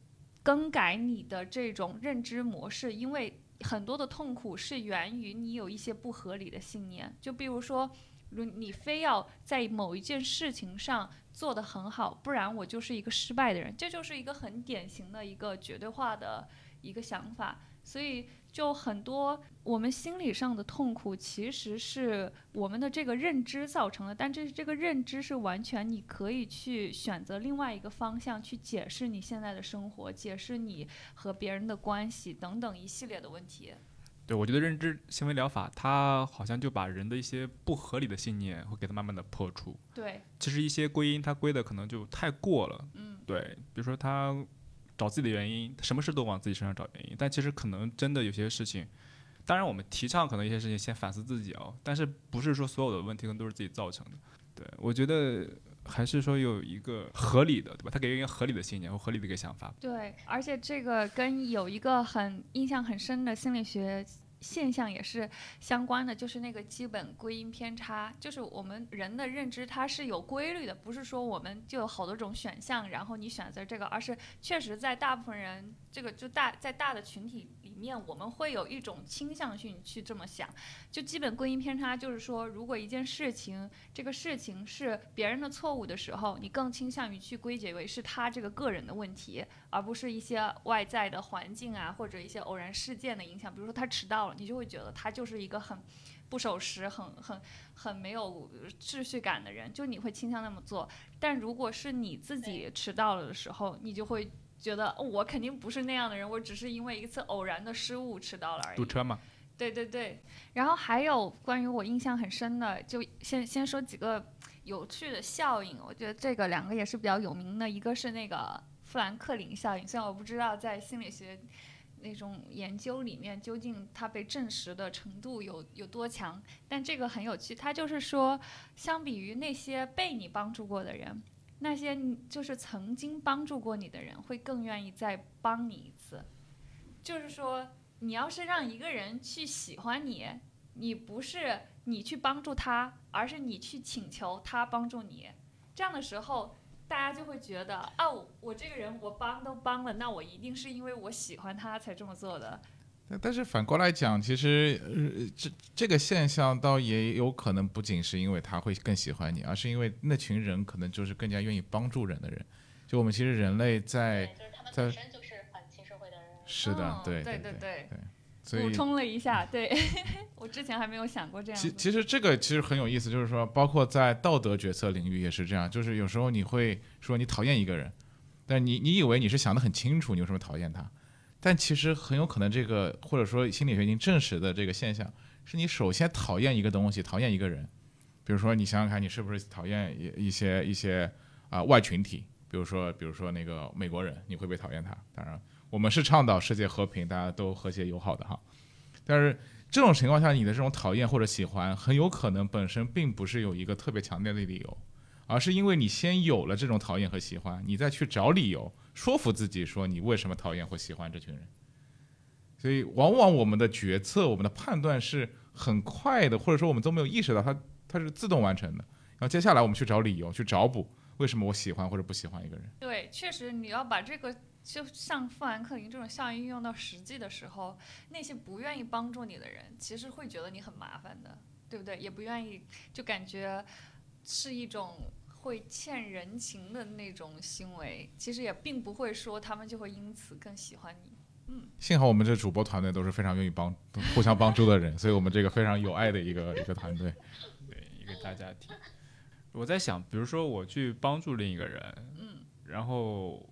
更改你的这种认知模式，因为很多的痛苦是源于你有一些不合理的信念，就比如说。如你非要在某一件事情上做得很好，不然我就是一个失败的人。这就是一个很典型的一个绝对化的一个想法。所以，就很多我们心理上的痛苦，其实是我们的这个认知造成的。但这是这个认知是完全你可以去选择另外一个方向去解释你现在的生活，解释你和别人的关系等等一系列的问题。对，我觉得认知行为疗法，它好像就把人的一些不合理的信念会给它慢慢的破除。对，其实一些归因，它归的可能就太过了。嗯，对，比如说他找自己的原因，什么事都往自己身上找原因，但其实可能真的有些事情，当然我们提倡可能一些事情先反思自己哦，但是不是说所有的问题可能都是自己造成的。对，我觉得还是说有一个合理的，对吧？他给人一个合理的信念或合理的一个想法。对，而且这个跟有一个很印象很深的心理学现象也是相关的，就是那个基本归因偏差，就是我们人的认知它是有规律的，不是说我们就有好多种选项，然后你选择这个，而是确实在大部分人这个就大在大的群体面，我们会有一种倾向性去这么想。就基本归因偏差，就是说，如果一件事情这个事情是别人的错误的时候，你更倾向于去归结为是他这个个人的问题，而不是一些外在的环境啊或者一些偶然事件的影响。比如说他迟到了，你就会觉得他就是一个很不守时、很很很没有秩序感的人，就你会倾向那么做。但如果是你自己迟到了的时候，你就会觉得、哦我肯定不是那样的人，我只是因为一次偶然的失误迟到了而已。堵车嘛，对对对，然后还有关于我印象很深的，就先先说几个有趣的效应。我觉得这个两个也是比较有名的，一个是那个富兰克林效应，虽然我不知道在心理学那种研究里面究竟它被证实的程度有有多强，但这个很有趣，它就是说，相比于那些被你帮助过的人，那些就是曾经帮助过你的人，会更愿意再帮你一次。就是说，你要是让一个人去喜欢你，你不是你去帮助他，而是你去请求他帮助你。这样的时候，大家就会觉得，哦，我这个人我帮都帮了，那我一定是因为我喜欢他才这么做的。但但是反过来讲，其实呃这这个现象倒也有可能不仅是因为他会更喜欢你，而是因为那群人可能就是更加愿意帮助人的人。就我们其实人类在就是他们在本身就是反亲社会的人。是的嗯，对对对对所以补充了一下，对 我之前还没有想过这样。其其实这个其实很有意思，就是说，包括在道德决策领域也是这样，就是有时候你会说你讨厌一个人，但你你以为你是想的很清楚，你为什么讨厌他，但其实很有可能这个或者说心理学已经证实的这个现象，是你首先讨厌一个东西，讨厌一个人，比如说你想想看，你是不是讨厌一一些一些啊、外群体，比如说比如说那个美国人，你会不会讨厌他？当然，我们是倡导世界和平，大家都和谐友好的哈，但是。这种情况下，你的这种讨厌或者喜欢，很有可能本身并不是有一个特别强烈的理由，而是因为你先有了这种讨厌和喜欢，你再去找理由说服自己说你为什么讨厌或喜欢这群人。所以，往往我们的决策、我们的判断是很快的，或者说我们都没有意识到它它是自动完成的。然后接下来我们去找理由，去找补为什么我喜欢或者不喜欢一个人。对，确实你要把这个就像富兰克林这种效应运用到实际的时候，那些不愿意帮助你的人，其实会觉得你很麻烦的，对不对？也不愿意，就感觉是一种会欠人情的那种行为。其实也并不会说他们就会因此更喜欢你。嗯幸好我们这主播团队都是非常愿意帮、互相帮助的人，所以我们这个非常有爱的一个一个团队。对一个大家庭。我在想，比如说我去帮助另一个人，嗯，然后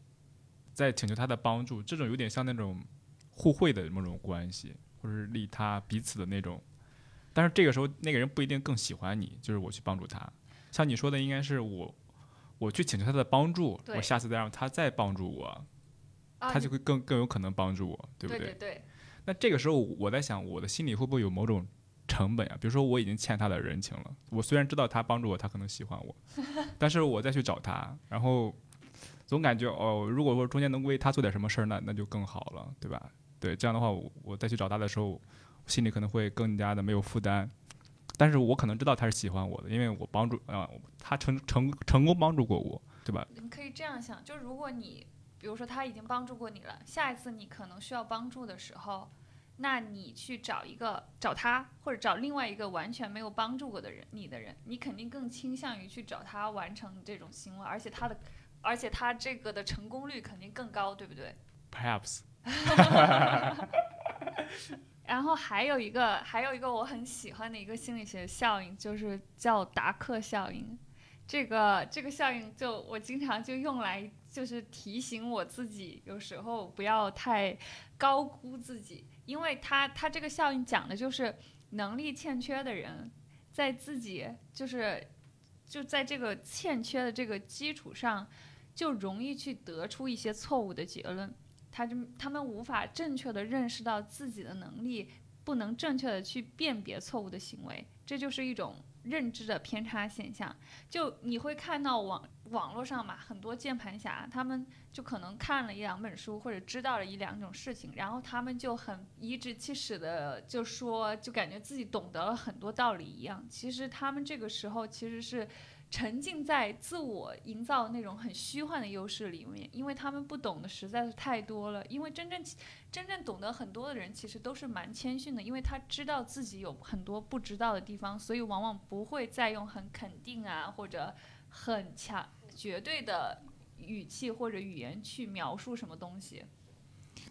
再请求他的帮助，这种有点像那种互惠的某种关系，或者是利他彼此的那种。但是这个时候，那个人不一定更喜欢你，就是我去帮助他。像你说的，应该是我我去请求他的帮助，我下次再让他再帮助我，啊，他就会更更有可能帮助我，对不对对对，那这个时候我在想，我的心里会不会有某种成本啊？比如说我已经欠他的人情了，我虽然知道他帮助我，他可能喜欢我，但是我再去找他，然后总感觉哦，如果说中间能为他做点什么事儿，那那就更好了，对吧？对，这样的话我我再去找他的时候，心里可能会更加的没有负担。但是我可能知道他是喜欢我的，因为我帮助啊、他成成成功帮助过我，对吧？你可以这样想，就如果你比如说他已经帮助过你了，下一次你可能需要帮助的时候，那你去找一个找他，或者找另外一个完全没有帮助过的人，你的人，你肯定更倾向于去找他完成这种行为，而且他的，而且他这个的成功率肯定更高，对不对？Perhaps，然后还有一个，还有一个我很喜欢的一个心理学效应，就是叫达克效应。这个这个效应就我经常就用来就是提醒我自己，有时候不要太高估自己，因为它它这个效应讲的就是能力欠缺的人，在自己就是就在这个欠缺的这个基础上，就容易去得出一些错误的结论。他就他们无法正确的认识到自己的能力，不能正确的去辨别错误的行为，这就是一种认知的偏差现象。就你会看到网网络上嘛，很多键盘侠，他们就可能看了一两本书或者知道了一两种事情，然后他们就很颐指气使的就说，就感觉自己懂得了很多道理一样。其实他们这个时候其实是。沉浸在自我营造那种很虚幻的优势里面，因为他们不懂的实在是太多了。因为真正真正懂得很多的人，其实都是蛮谦逊的，因为他知道自己有很多不知道的地方，所以往往不会再用很肯定啊或者很强绝对的语气或者语言去描述什么东西。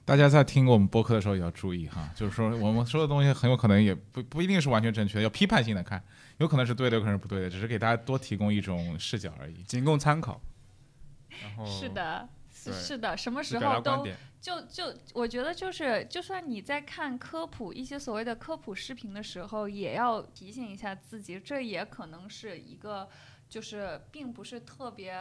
大家在听我们播客的时候也要注意哈，就是说我们说的东西很有可能也不不一定是完全正确的，要批判性的看，有可能是对的，有可能是不对的，只是给大家多提供一种视角而已。仅供参考。然后是的，是是的，什么时候都，就就我觉得就是，就算你在看科普一些所谓的科普视频的时候，也要提醒一下自己，这也可能是一个就是并不是特别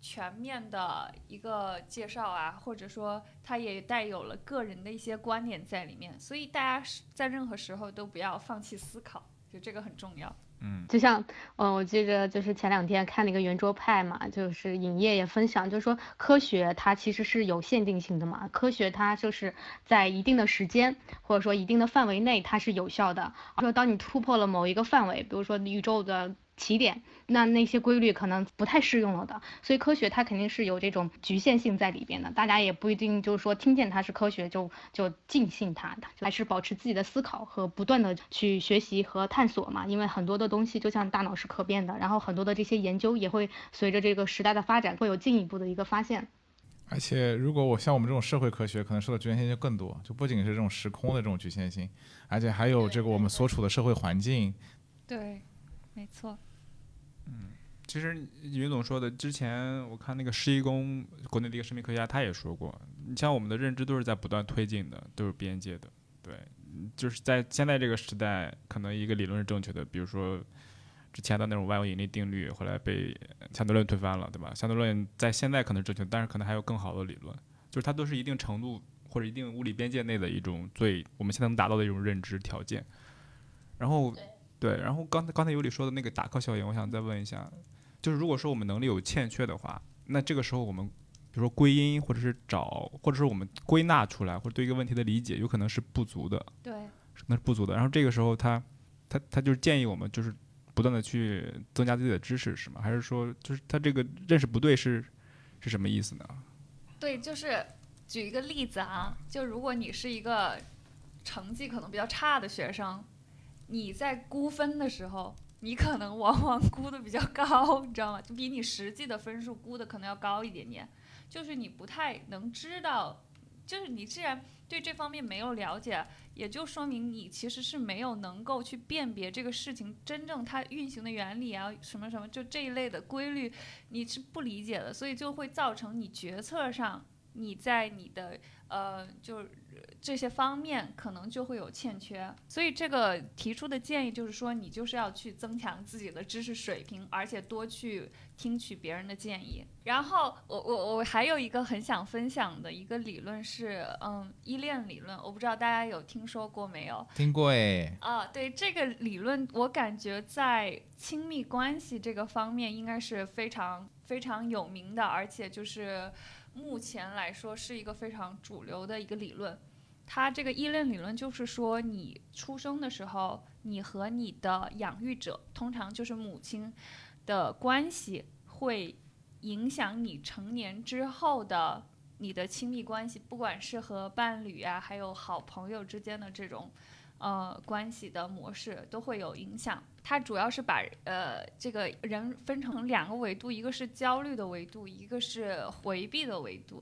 全面的一个介绍啊，或者说它也带有了个人的一些观点在里面，所以大家是在任何时候都不要放弃思考，就这个很重要。嗯，就像，嗯，我记着就是前两天看了一个圆桌派嘛，就是影业也分享，就是说科学它其实是有限定性的嘛，科学它就是在一定的时间或者说一定的范围内它是有效的，说当你突破了某一个范围，比如说宇宙的起点，那那些规律可能不太适用了的，所以科学它肯定是有这种局限性在里边的，大家也不一定就是说听见它是科学就就尽信它的，还是保持自己的思考和不断的去学习和探索嘛，因为很多的东西就像大脑是可变的，然后很多的这些研究也会随着这个时代的发展会有进一步的一个发现。而且，如果我像我们这种社会科学，可能受的局限性就更多，就不仅是这种时空的这种局限性，而且还有这个我们所处的社会环境。对，没错。其实云总说的，之前我看那个施一公，国内的一个生命科学家，他也说过，你像我们的认知都是在不断推进的，都是边界的。对，就是在现在这个时代，可能一个理论是正确的，比如说之前的那种万有引力定律，后来被相对论推翻了，对吧？相对论在现在可能正确，但是可能还有更好的理论，就是它都是一定程度或者一定物理边界内的一种最我们现在能达到的一种认知条件。然后对，然后刚才刚才尤里说的那个达克效应，我想再问一下，就是如果说我们能力有欠缺的话，那这个时候我们比如说归因，或者是找，或者是我们归纳出来，或者对一个问题的理解，有可能是不足的，对，可能是不足的。然后这个时候他他他就是建议我们就是不断的去增加自己的知识，是吗？还是说就是他这个认识不对是是什么意思呢？对，就是举一个例子啊，就如果你是一个成绩可能比较差的学生，你在估分的时候，你可能往往 估的比较高，你知道吗？就比你实际的分数估的可能要高一点点，就是你不太能知道，就是你既然对这方面没有了解，也就说明你其实是没有能够去辨别这个事情真正它运行的原理啊，什么什么，就这一类的规律，你是不理解的，所以就会造成你决策上，你在你的呃，就这些方面可能就会有欠缺。所以这个提出的建议就是说，你就是要去增强自己的知识水平，而且多去听取别人的建议。然后我我我还有一个很想分享的一个理论是，嗯，依恋理论，我不知道大家有听说过没有？听过哎，啊，对这个理论，我感觉在亲密关系这个方面应该是非常非常有名的，而且就是目前来说是一个非常主流的一个理论。它这个依恋理论就是说，你出生的时候，你和你的养育者，通常就是母亲的关系，会影响你成年之后的你的亲密关系，不管是和伴侣啊，还有好朋友之间的这种。呃，关系的模式都会有影响。它主要是把呃这个人分成两个维度，一个是焦虑的维度，一个是回避的维度。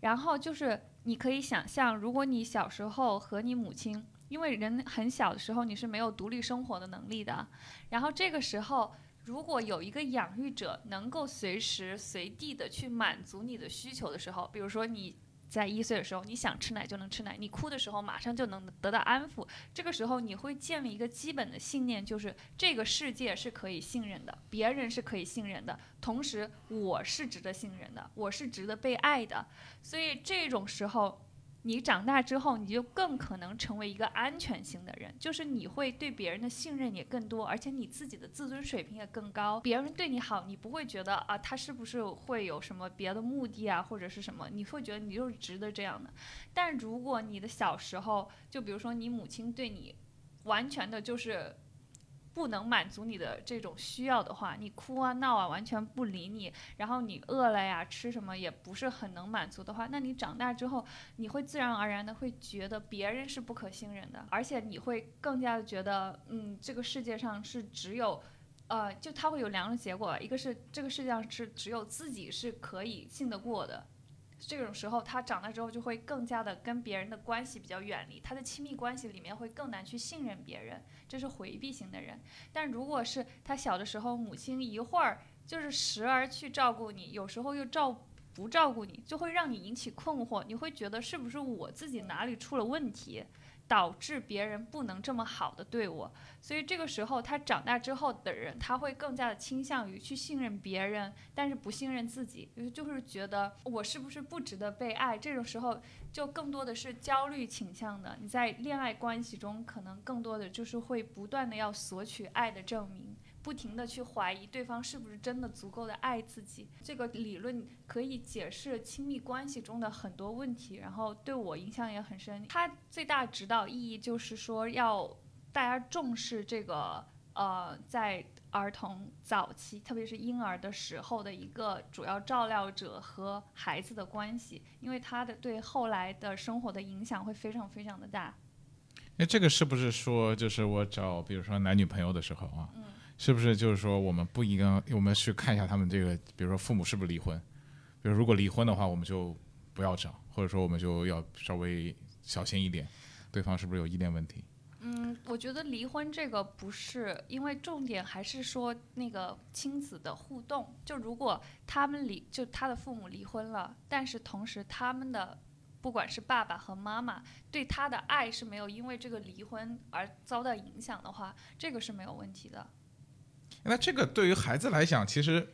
然后就是你可以想象，如果你小时候和你母亲，因为人很小的时候你是没有独立生活的能力的。然后这个时候，如果有一个养育者能够随时随地的去满足你的需求的时候，比如说你。在一岁的时候，你想吃奶就能吃奶，你哭的时候马上就能得到安抚。这个时候，你会建立一个基本的信念，就是这个世界是可以信任的，别人是可以信任的，同时我是值得信任的，我是值得被爱的。所以这种时候。你长大之后，你就更可能成为一个安全型的人，就是你会对别人的信任也更多，而且你自己的自尊水平也更高。别人对你好，你不会觉得啊，他是不是会有什么别的目的啊，或者是什么？你会觉得你就是值得这样的。但如果你的小时候，就比如说你母亲对你，完全的就是。不能满足你的这种需要的话，你哭啊闹啊，完全不理你，然后你饿了呀，吃什么也不是很能满足的话，那你长大之后，你会自然而然的会觉得别人是不可信任的，而且你会更加的觉得，嗯，这个世界上是只有，呃，就他会有两种结果，一个是这个世界上是只有自己是可以信得过的。这种时候，他长大之后就会更加的跟别人的关系比较远离，他的亲密关系里面会更难去信任别人，这是回避型的人。但如果是他小的时候，母亲一会儿就是时而去照顾你，有时候又照不照顾你，就会让你引起困惑，你会觉得是不是我自己哪里出了问题？导致别人不能这么好的对我，所以这个时候他长大之后的人，他会更加的倾向于去信任别人，但是不信任自己，就是觉得我是不是不值得被爱？这种时候就更多的是焦虑倾向的。你在恋爱关系中，可能更多的就是会不断的要索取爱的证明。不停的去怀疑对方是不是真的足够的爱自己，这个理论可以解释亲密关系中的很多问题，然后对我影响也很深。它最大指导意义就是说，要大家重视这个呃，在儿童早期，特别是婴儿的时候的一个主要照料者和孩子的关系，因为他的对后来的生活的影响会非常非常的大。那这个是不是说，就是我找比如说男女朋友的时候啊？是不是就是说，我们不应该，我们去看一下他们这个，比如说父母是不是离婚，比如如果离婚的话，我们就不要找，或者说我们就要稍微小心一点，对方是不是有依恋问题？嗯，我觉得离婚这个不是，因为重点还是说那个亲子的互动。就如果他们离，就他的父母离婚了，但是同时他们的不管是爸爸和妈妈对他的爱是没有因为这个离婚而遭到影响的话，这个是没有问题的。那这个对于孩子来讲，其实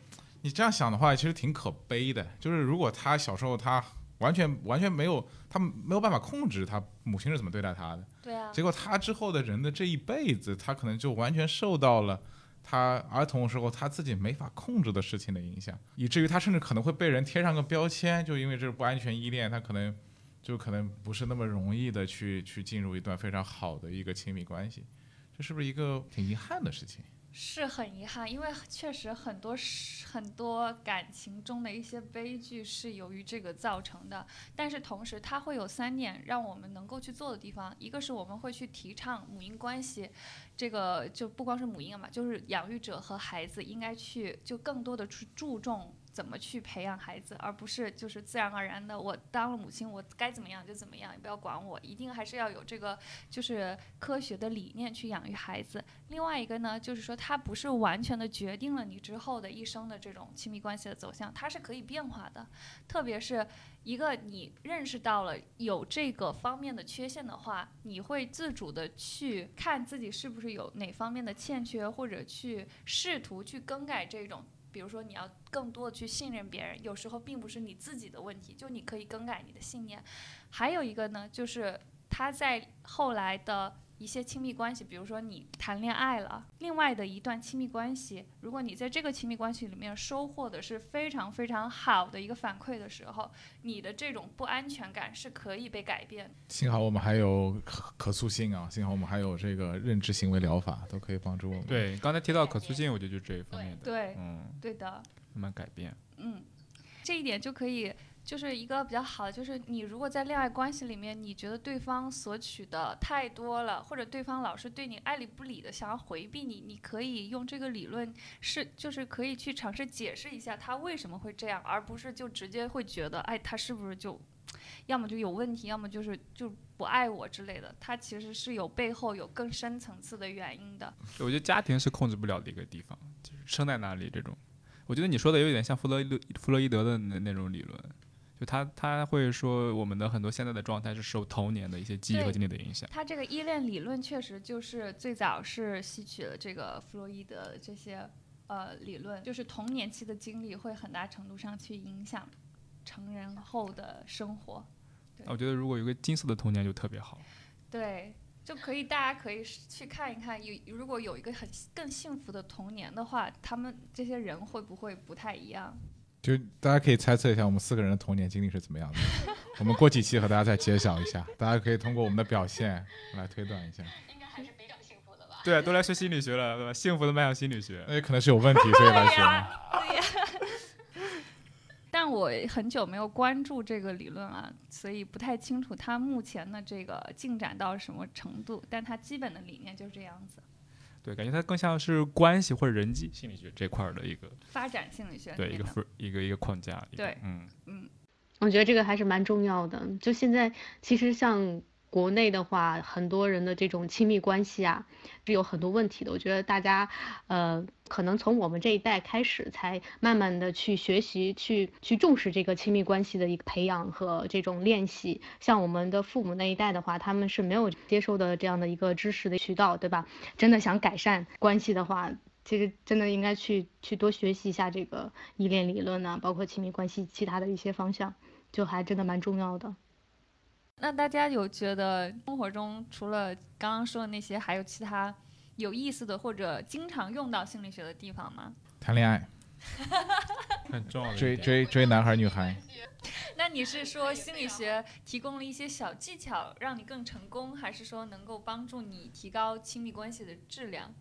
你这样想的话，其实挺可悲的。就是如果他小时候他完全完全没有，他没有办法控制他母亲是怎么对待他的，对啊。结果他之后的人的这一辈子，他可能就完全受到了他儿童时候他自己没法控制的事情的影响，以至于他甚至可能会被人贴上个标签，就因为这是不安全依恋，他可能就可能不是那么容易的去去进入一段非常好的一个亲密关系。这是不是一个挺遗憾的事情？是很遗憾，因为确实很多很多感情中的一些悲剧是由于这个造成的。但是同时，它会有三点让我们能够去做的地方：一个是我们会去提倡母婴关系，这个就不光是母婴嘛，就是养育者和孩子应该去就更多的去注重。怎么去培养孩子，而不是就是自然而然的，我当了母亲，我该怎么样就怎么样，你不要管我，一定还是要有这个就是科学的理念去养育孩子。另外一个呢，就是说它不是完全的决定了你之后的一生的这种亲密关系的走向，它是可以变化的。特别是一个你认识到了有这个方面的缺陷的话，你会自主的去看自己是不是有哪方面的欠缺，或者去试图去更改这种。比如说，你要更多的去信任别人，有时候并不是你自己的问题，就你可以更改你的信念。还有一个呢，就是他在后来的。一些亲密关系，比如说你谈恋爱了，另外的一段亲密关系，如果你在这个亲密关系里面收获的是非常非常好的一个反馈的时候，你的这种不安全感是可以被改变。幸好我们还有可可塑性啊，幸好我们还有这个认知行为疗法，都可以帮助我们。对，刚才提到可塑性，我觉得就这一方面的。对，嗯，对的，慢慢改变。嗯，这一点就可以就是一个比较好的，就是你如果在恋爱关系里面，你觉得对方索取的太多了，或者对方老是对你爱理不理的，想要回避你，你可以用这个理论是，就是可以去尝试解释一下他为什么会这样，而不是就直接会觉得，哎，他是不是就，要么就有问题，要么就是就不爱我之类的。他其实是有背后有更深层次的原因的。我觉得家庭是控制不了的一个地方，就是生在哪里这种。我觉得你说的有点像弗洛伊德弗洛伊德的那那种理论。就他他会说，我们的很多现在的状态是受童年的一些记忆和经历的影响。他这个依恋理论确实就是最早是吸取了这个弗洛伊德的这些呃理论，就是童年期的经历会很大程度上去影响成人后的生活。我觉得如果有个金色的童年就特别好。对，就可以大家可以去看一看，有如果有一个很更幸福的童年的话，他们这些人会不会不太一样？就大家可以猜测一下我们四个人的童年经历是怎么样的，我们过几期和大家再揭晓一下，大家可以通过我们的表现来推断一下。应该还是比较幸福的吧？对，都来学心理学了，对吧？幸福的迈向心理学，那也可能是有问题，所以来学嘛。对呀。但我很久没有关注这个理论了，所以不太清楚它目前的这个进展到什么程度。但它基本的理念就是这样子。对，感觉它更像是关系或者人际心理学这块儿的一个发展心理学，对一个一个一个框架。对，嗯嗯，我觉得这个还是蛮重要的。就现在，其实像。国内的话，很多人的这种亲密关系啊，是有很多问题的。我觉得大家，呃，可能从我们这一代开始，才慢慢的去学习，去去重视这个亲密关系的一个培养和这种练习。像我们的父母那一代的话，他们是没有接受的这样的一个知识的渠道，对吧？真的想改善关系的话，其实真的应该去去多学习一下这个依恋理论啊，包括亲密关系其他的一些方向，就还真的蛮重要的。那大家有觉得生活中除了刚刚说的那些，还有其他有意思的或者经常用到心理学的地方吗？谈恋爱，很重要的追追追男孩女孩。那你是说心理学提供了一些小技巧让你更成功，还是说能够帮助你提高亲密关系的质量？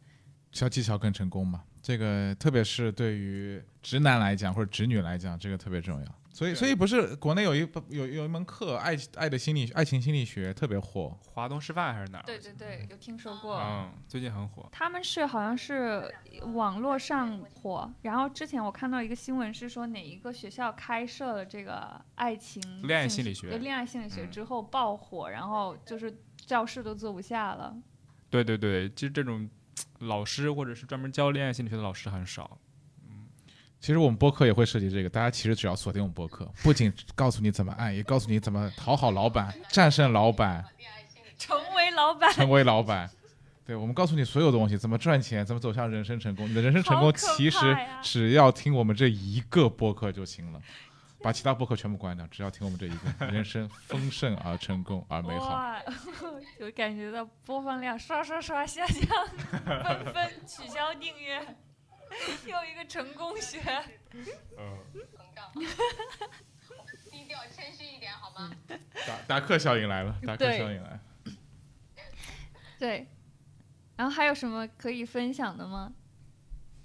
小技巧更成功嘛？这个特别是对于直男来讲或者直女来讲，这个特别重要。所以，所以不是国内有一有有一门课，爱爱的心理爱情心理学特别火，华东师范还是哪儿？对对对，有听说过。嗯，最近很火。他们是好像是网络上火，然后之前我看到一个新闻是说哪一个学校开设了这个爱情恋爱心理学，恋爱心理学之后爆火，然后就是教室都坐不下了。对对对，其实这种老师或者是专门教恋爱心理学的老师很少。其实我们播客也会涉及这个，大家其实只要锁定我们播客，不仅告诉你怎么爱，也告诉你怎么讨好老板、战胜老板、成为老板、成为老板。对，我们告诉你所有东西，怎么赚钱，怎么走向人生成功。你的人生成功其实只要听我们这一个播客就行了，把其他播客全部关掉，只要听我们这一个，人生丰盛而成功而美好。哇，有感觉到播放量刷刷刷下降，纷纷取消订阅。又一个成功学，嗯，膨胀，低调谦虚一点好吗？达达克效应来了，达克效应来。对，然后还有什么可以分享的吗？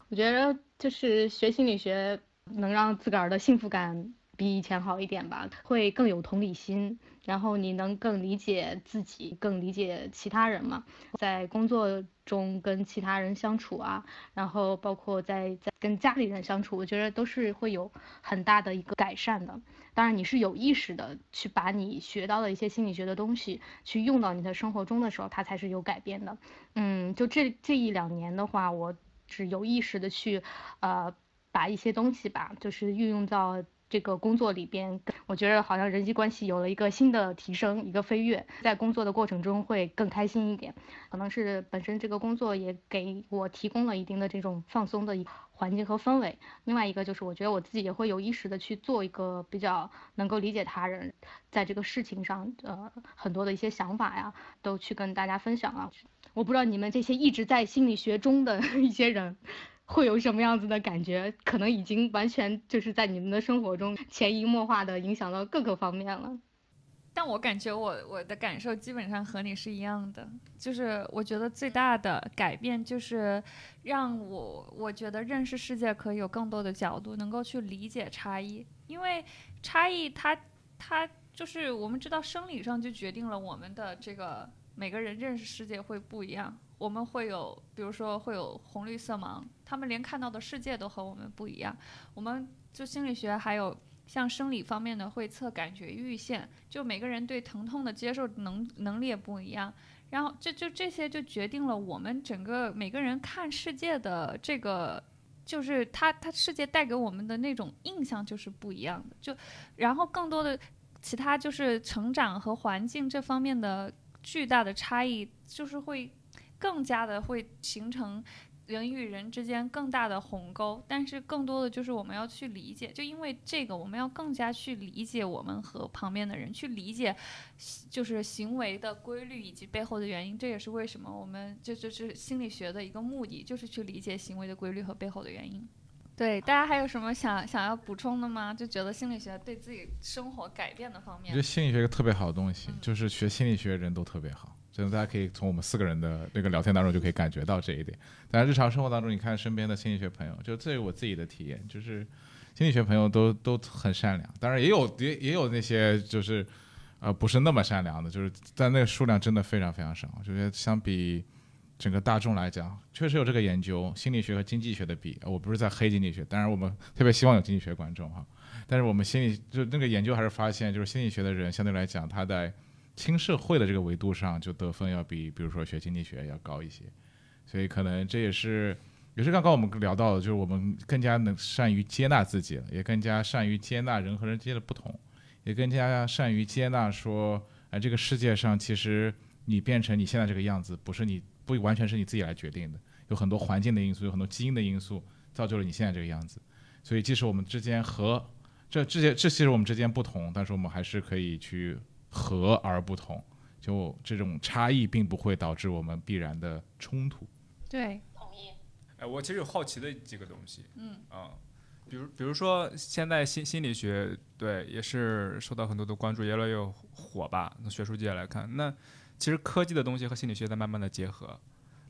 我觉得就是学心理学能让自个儿的幸福感比以前好一点吧，会更有同理心。然后你能更理解自己，更理解其他人嘛？在工作中跟其他人相处啊，然后包括在在跟家里人相处，我觉得都是会有很大的一个改善的。当然你是有意识的去把你学到的一些心理学的东西去用到你的生活中的时候，它才是有改变的。嗯，就这这一两年的话，我是有意识的去呃把一些东西吧，就是运用到。这个工作里边，我觉得好像人际关系有了一个新的提升，一个飞跃，在工作的过程中会更开心一点。可能是本身这个工作也给我提供了一定的这种放松的环境和氛围。另外一个就是，我觉得我自己也会有意识的去做一个比较能够理解他人，在这个事情上，呃，很多的一些想法呀，都去跟大家分享啊。我不知道你们这些一直在心理学中的 一些人。会有什么样子的感觉？可能已经完全就是在你们的生活中潜移默化的影响到各个方面了。但我感觉我我的感受基本上和你是一样的，就是我觉得最大的改变就是让我我觉得认识世界可以有更多的角度，能够去理解差异，因为差异它它就是我们知道生理上就决定了我们的这个每个人认识世界会不一样，我们会有比如说会有红绿色盲，他们连看到的世界都和我们不一样，我们就心理学还有。像生理方面的会测感觉阈限，就每个人对疼痛的接受能能力也不一样，然后这就这些就决定了我们整个每个人看世界的这个，就是他他世界带给我们的那种印象就是不一样的，就然后更多的其他就是成长和环境这方面的巨大的差异，就是会更加的会形成。人与人之间更大的鸿沟，但是更多的就是我们要去理解，就因为这个，我们要更加去理解我们和旁边的人，去理解就是行为的规律以及背后的原因。这也是为什么我们就就是心理学的一个目的，就是去理解行为的规律和背后的原因。对，大家还有什么想想要补充的吗？就觉得心理学对自己生活改变的方面，我觉得心理学一个特别好的东西，就是学心理学人都特别好。真的，大家可以从我们四个人的那个聊天当中就可以感觉到这一点。但日常生活当中，你看身边的心理学朋友，就这是我自己的体验，就是心理学朋友都都很善良。当然也有也也有那些就是呃不是那么善良的，就是但那个数量真的非常非常少。就是相比整个大众来讲，确实有这个研究，心理学和经济学的比，我不是在黑经济学，当然我们特别希望有经济学观众哈。但是我们心理就那个研究还是发现，就是心理学的人相对来讲，他在亲社会的这个维度上，就得分要比，比如说学经济学要高一些，所以可能这也是，也是刚刚我们聊到的，就是我们更加能善于接纳自己了，也更加善于接纳人和人之间的不同，也更加善于接纳说，哎，这个世界上其实你变成你现在这个样子，不是你不完全是你自己来决定的，有很多环境的因素，有很多基因的因素造就了你现在这个样子，所以即使我们之间和这这些这其实我们之间不同，但是我们还是可以去。和而不同，就这种差异并不会导致我们必然的冲突。对，同意。哎，我其实有好奇的几个东西，嗯啊，比如比如说现在心心理学，对，也是受到很多的关注，越来越火吧。从学术界来看，那其实科技的东西和心理学在慢慢的结合，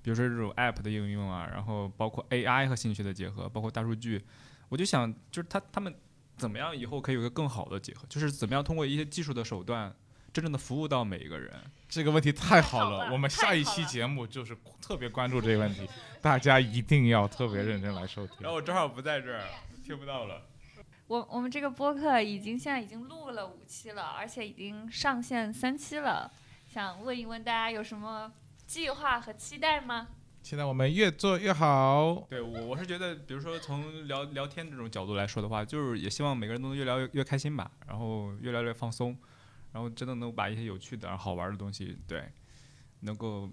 比如说这种 App 的应用啊，然后包括 AI 和心理学的结合，包括大数据，我就想，就是他他们怎么样以后可以有一个更好的结合，就是怎么样通过一些技术的手段。真正的服务到每一个人，这个问题太好了。我们下一期节目就是特别关注这个问题，大家一定要特别认真来收听。然后我正好不在这儿，听不到了。我我们这个播客已经现在已经录了五期了，而且已经上线三期了。想问一问大家有什么计划和期待吗？期待我们越做越好。对我我是觉得，比如说从聊聊天这种角度来说的话，就是也希望每个人都能越聊越越开心吧，然后越聊越放松。然后真的能把一些有趣的、好玩的东西，对，能够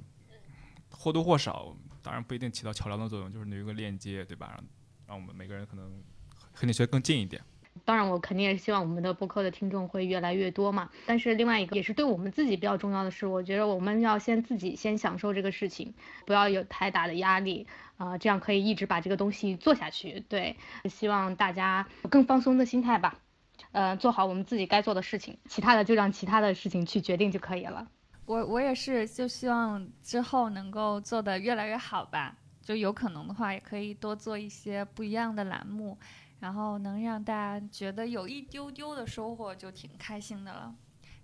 或多或少，当然不一定起到桥梁的作用，就是有一个链接，对吧？让让我们每个人可能和你学更近一点。当然，我肯定也是希望我们的播客的听众会越来越多嘛。但是另外一个也是对我们自己比较重要的是，我觉得我们要先自己先享受这个事情，不要有太大的压力啊，这样可以一直把这个东西做下去。对，希望大家更放松的心态吧。呃，做好我们自己该做的事情，其他的就让其他的事情去决定就可以了。我我也是，就希望之后能够做得越来越好吧。就有可能的话，也可以多做一些不一样的栏目，然后能让大家觉得有一丢丢的收获，就挺开心的了。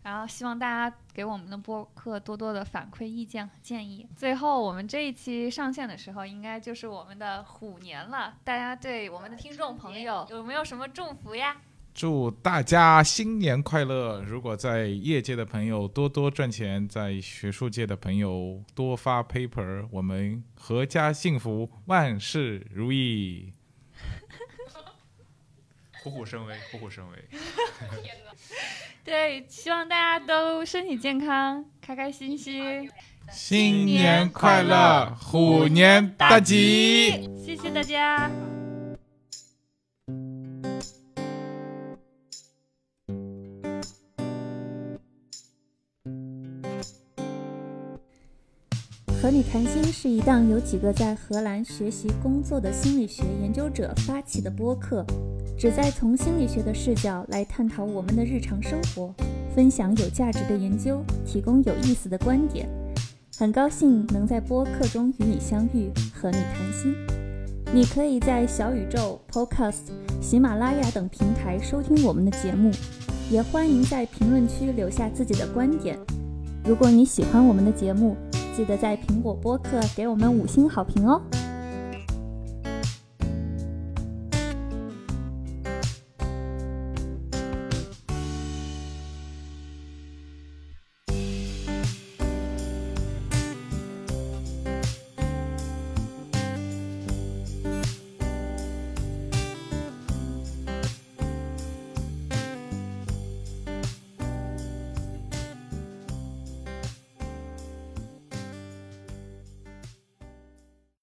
然后希望大家给我们的播客多多的反馈意见和建议。最后，我们这一期上线的时候，应该就是我们的虎年了。大家对我们的听众朋友有没有什么祝福呀？祝大家新年快乐！如果在业界的朋友多多赚钱，在学术界的朋友多发 paper，我们阖家幸福，万事如意。虎虎生威，虎虎生威。对，希望大家都身体健康，开开心心。新年快乐，虎年大吉！谢谢大家。和你谈心是一档由几个在荷兰学习工作的心理学研究者发起的播客，旨在从心理学的视角来探讨我们的日常生活，分享有价值的研究，提供有意思的观点。很高兴能在播客中与你相遇，和你谈心。你可以在小宇宙、Podcast、喜马拉雅等平台收听我们的节目，也欢迎在评论区留下自己的观点。如果你喜欢我们的节目，记得在苹果播客给我们五星好评哦。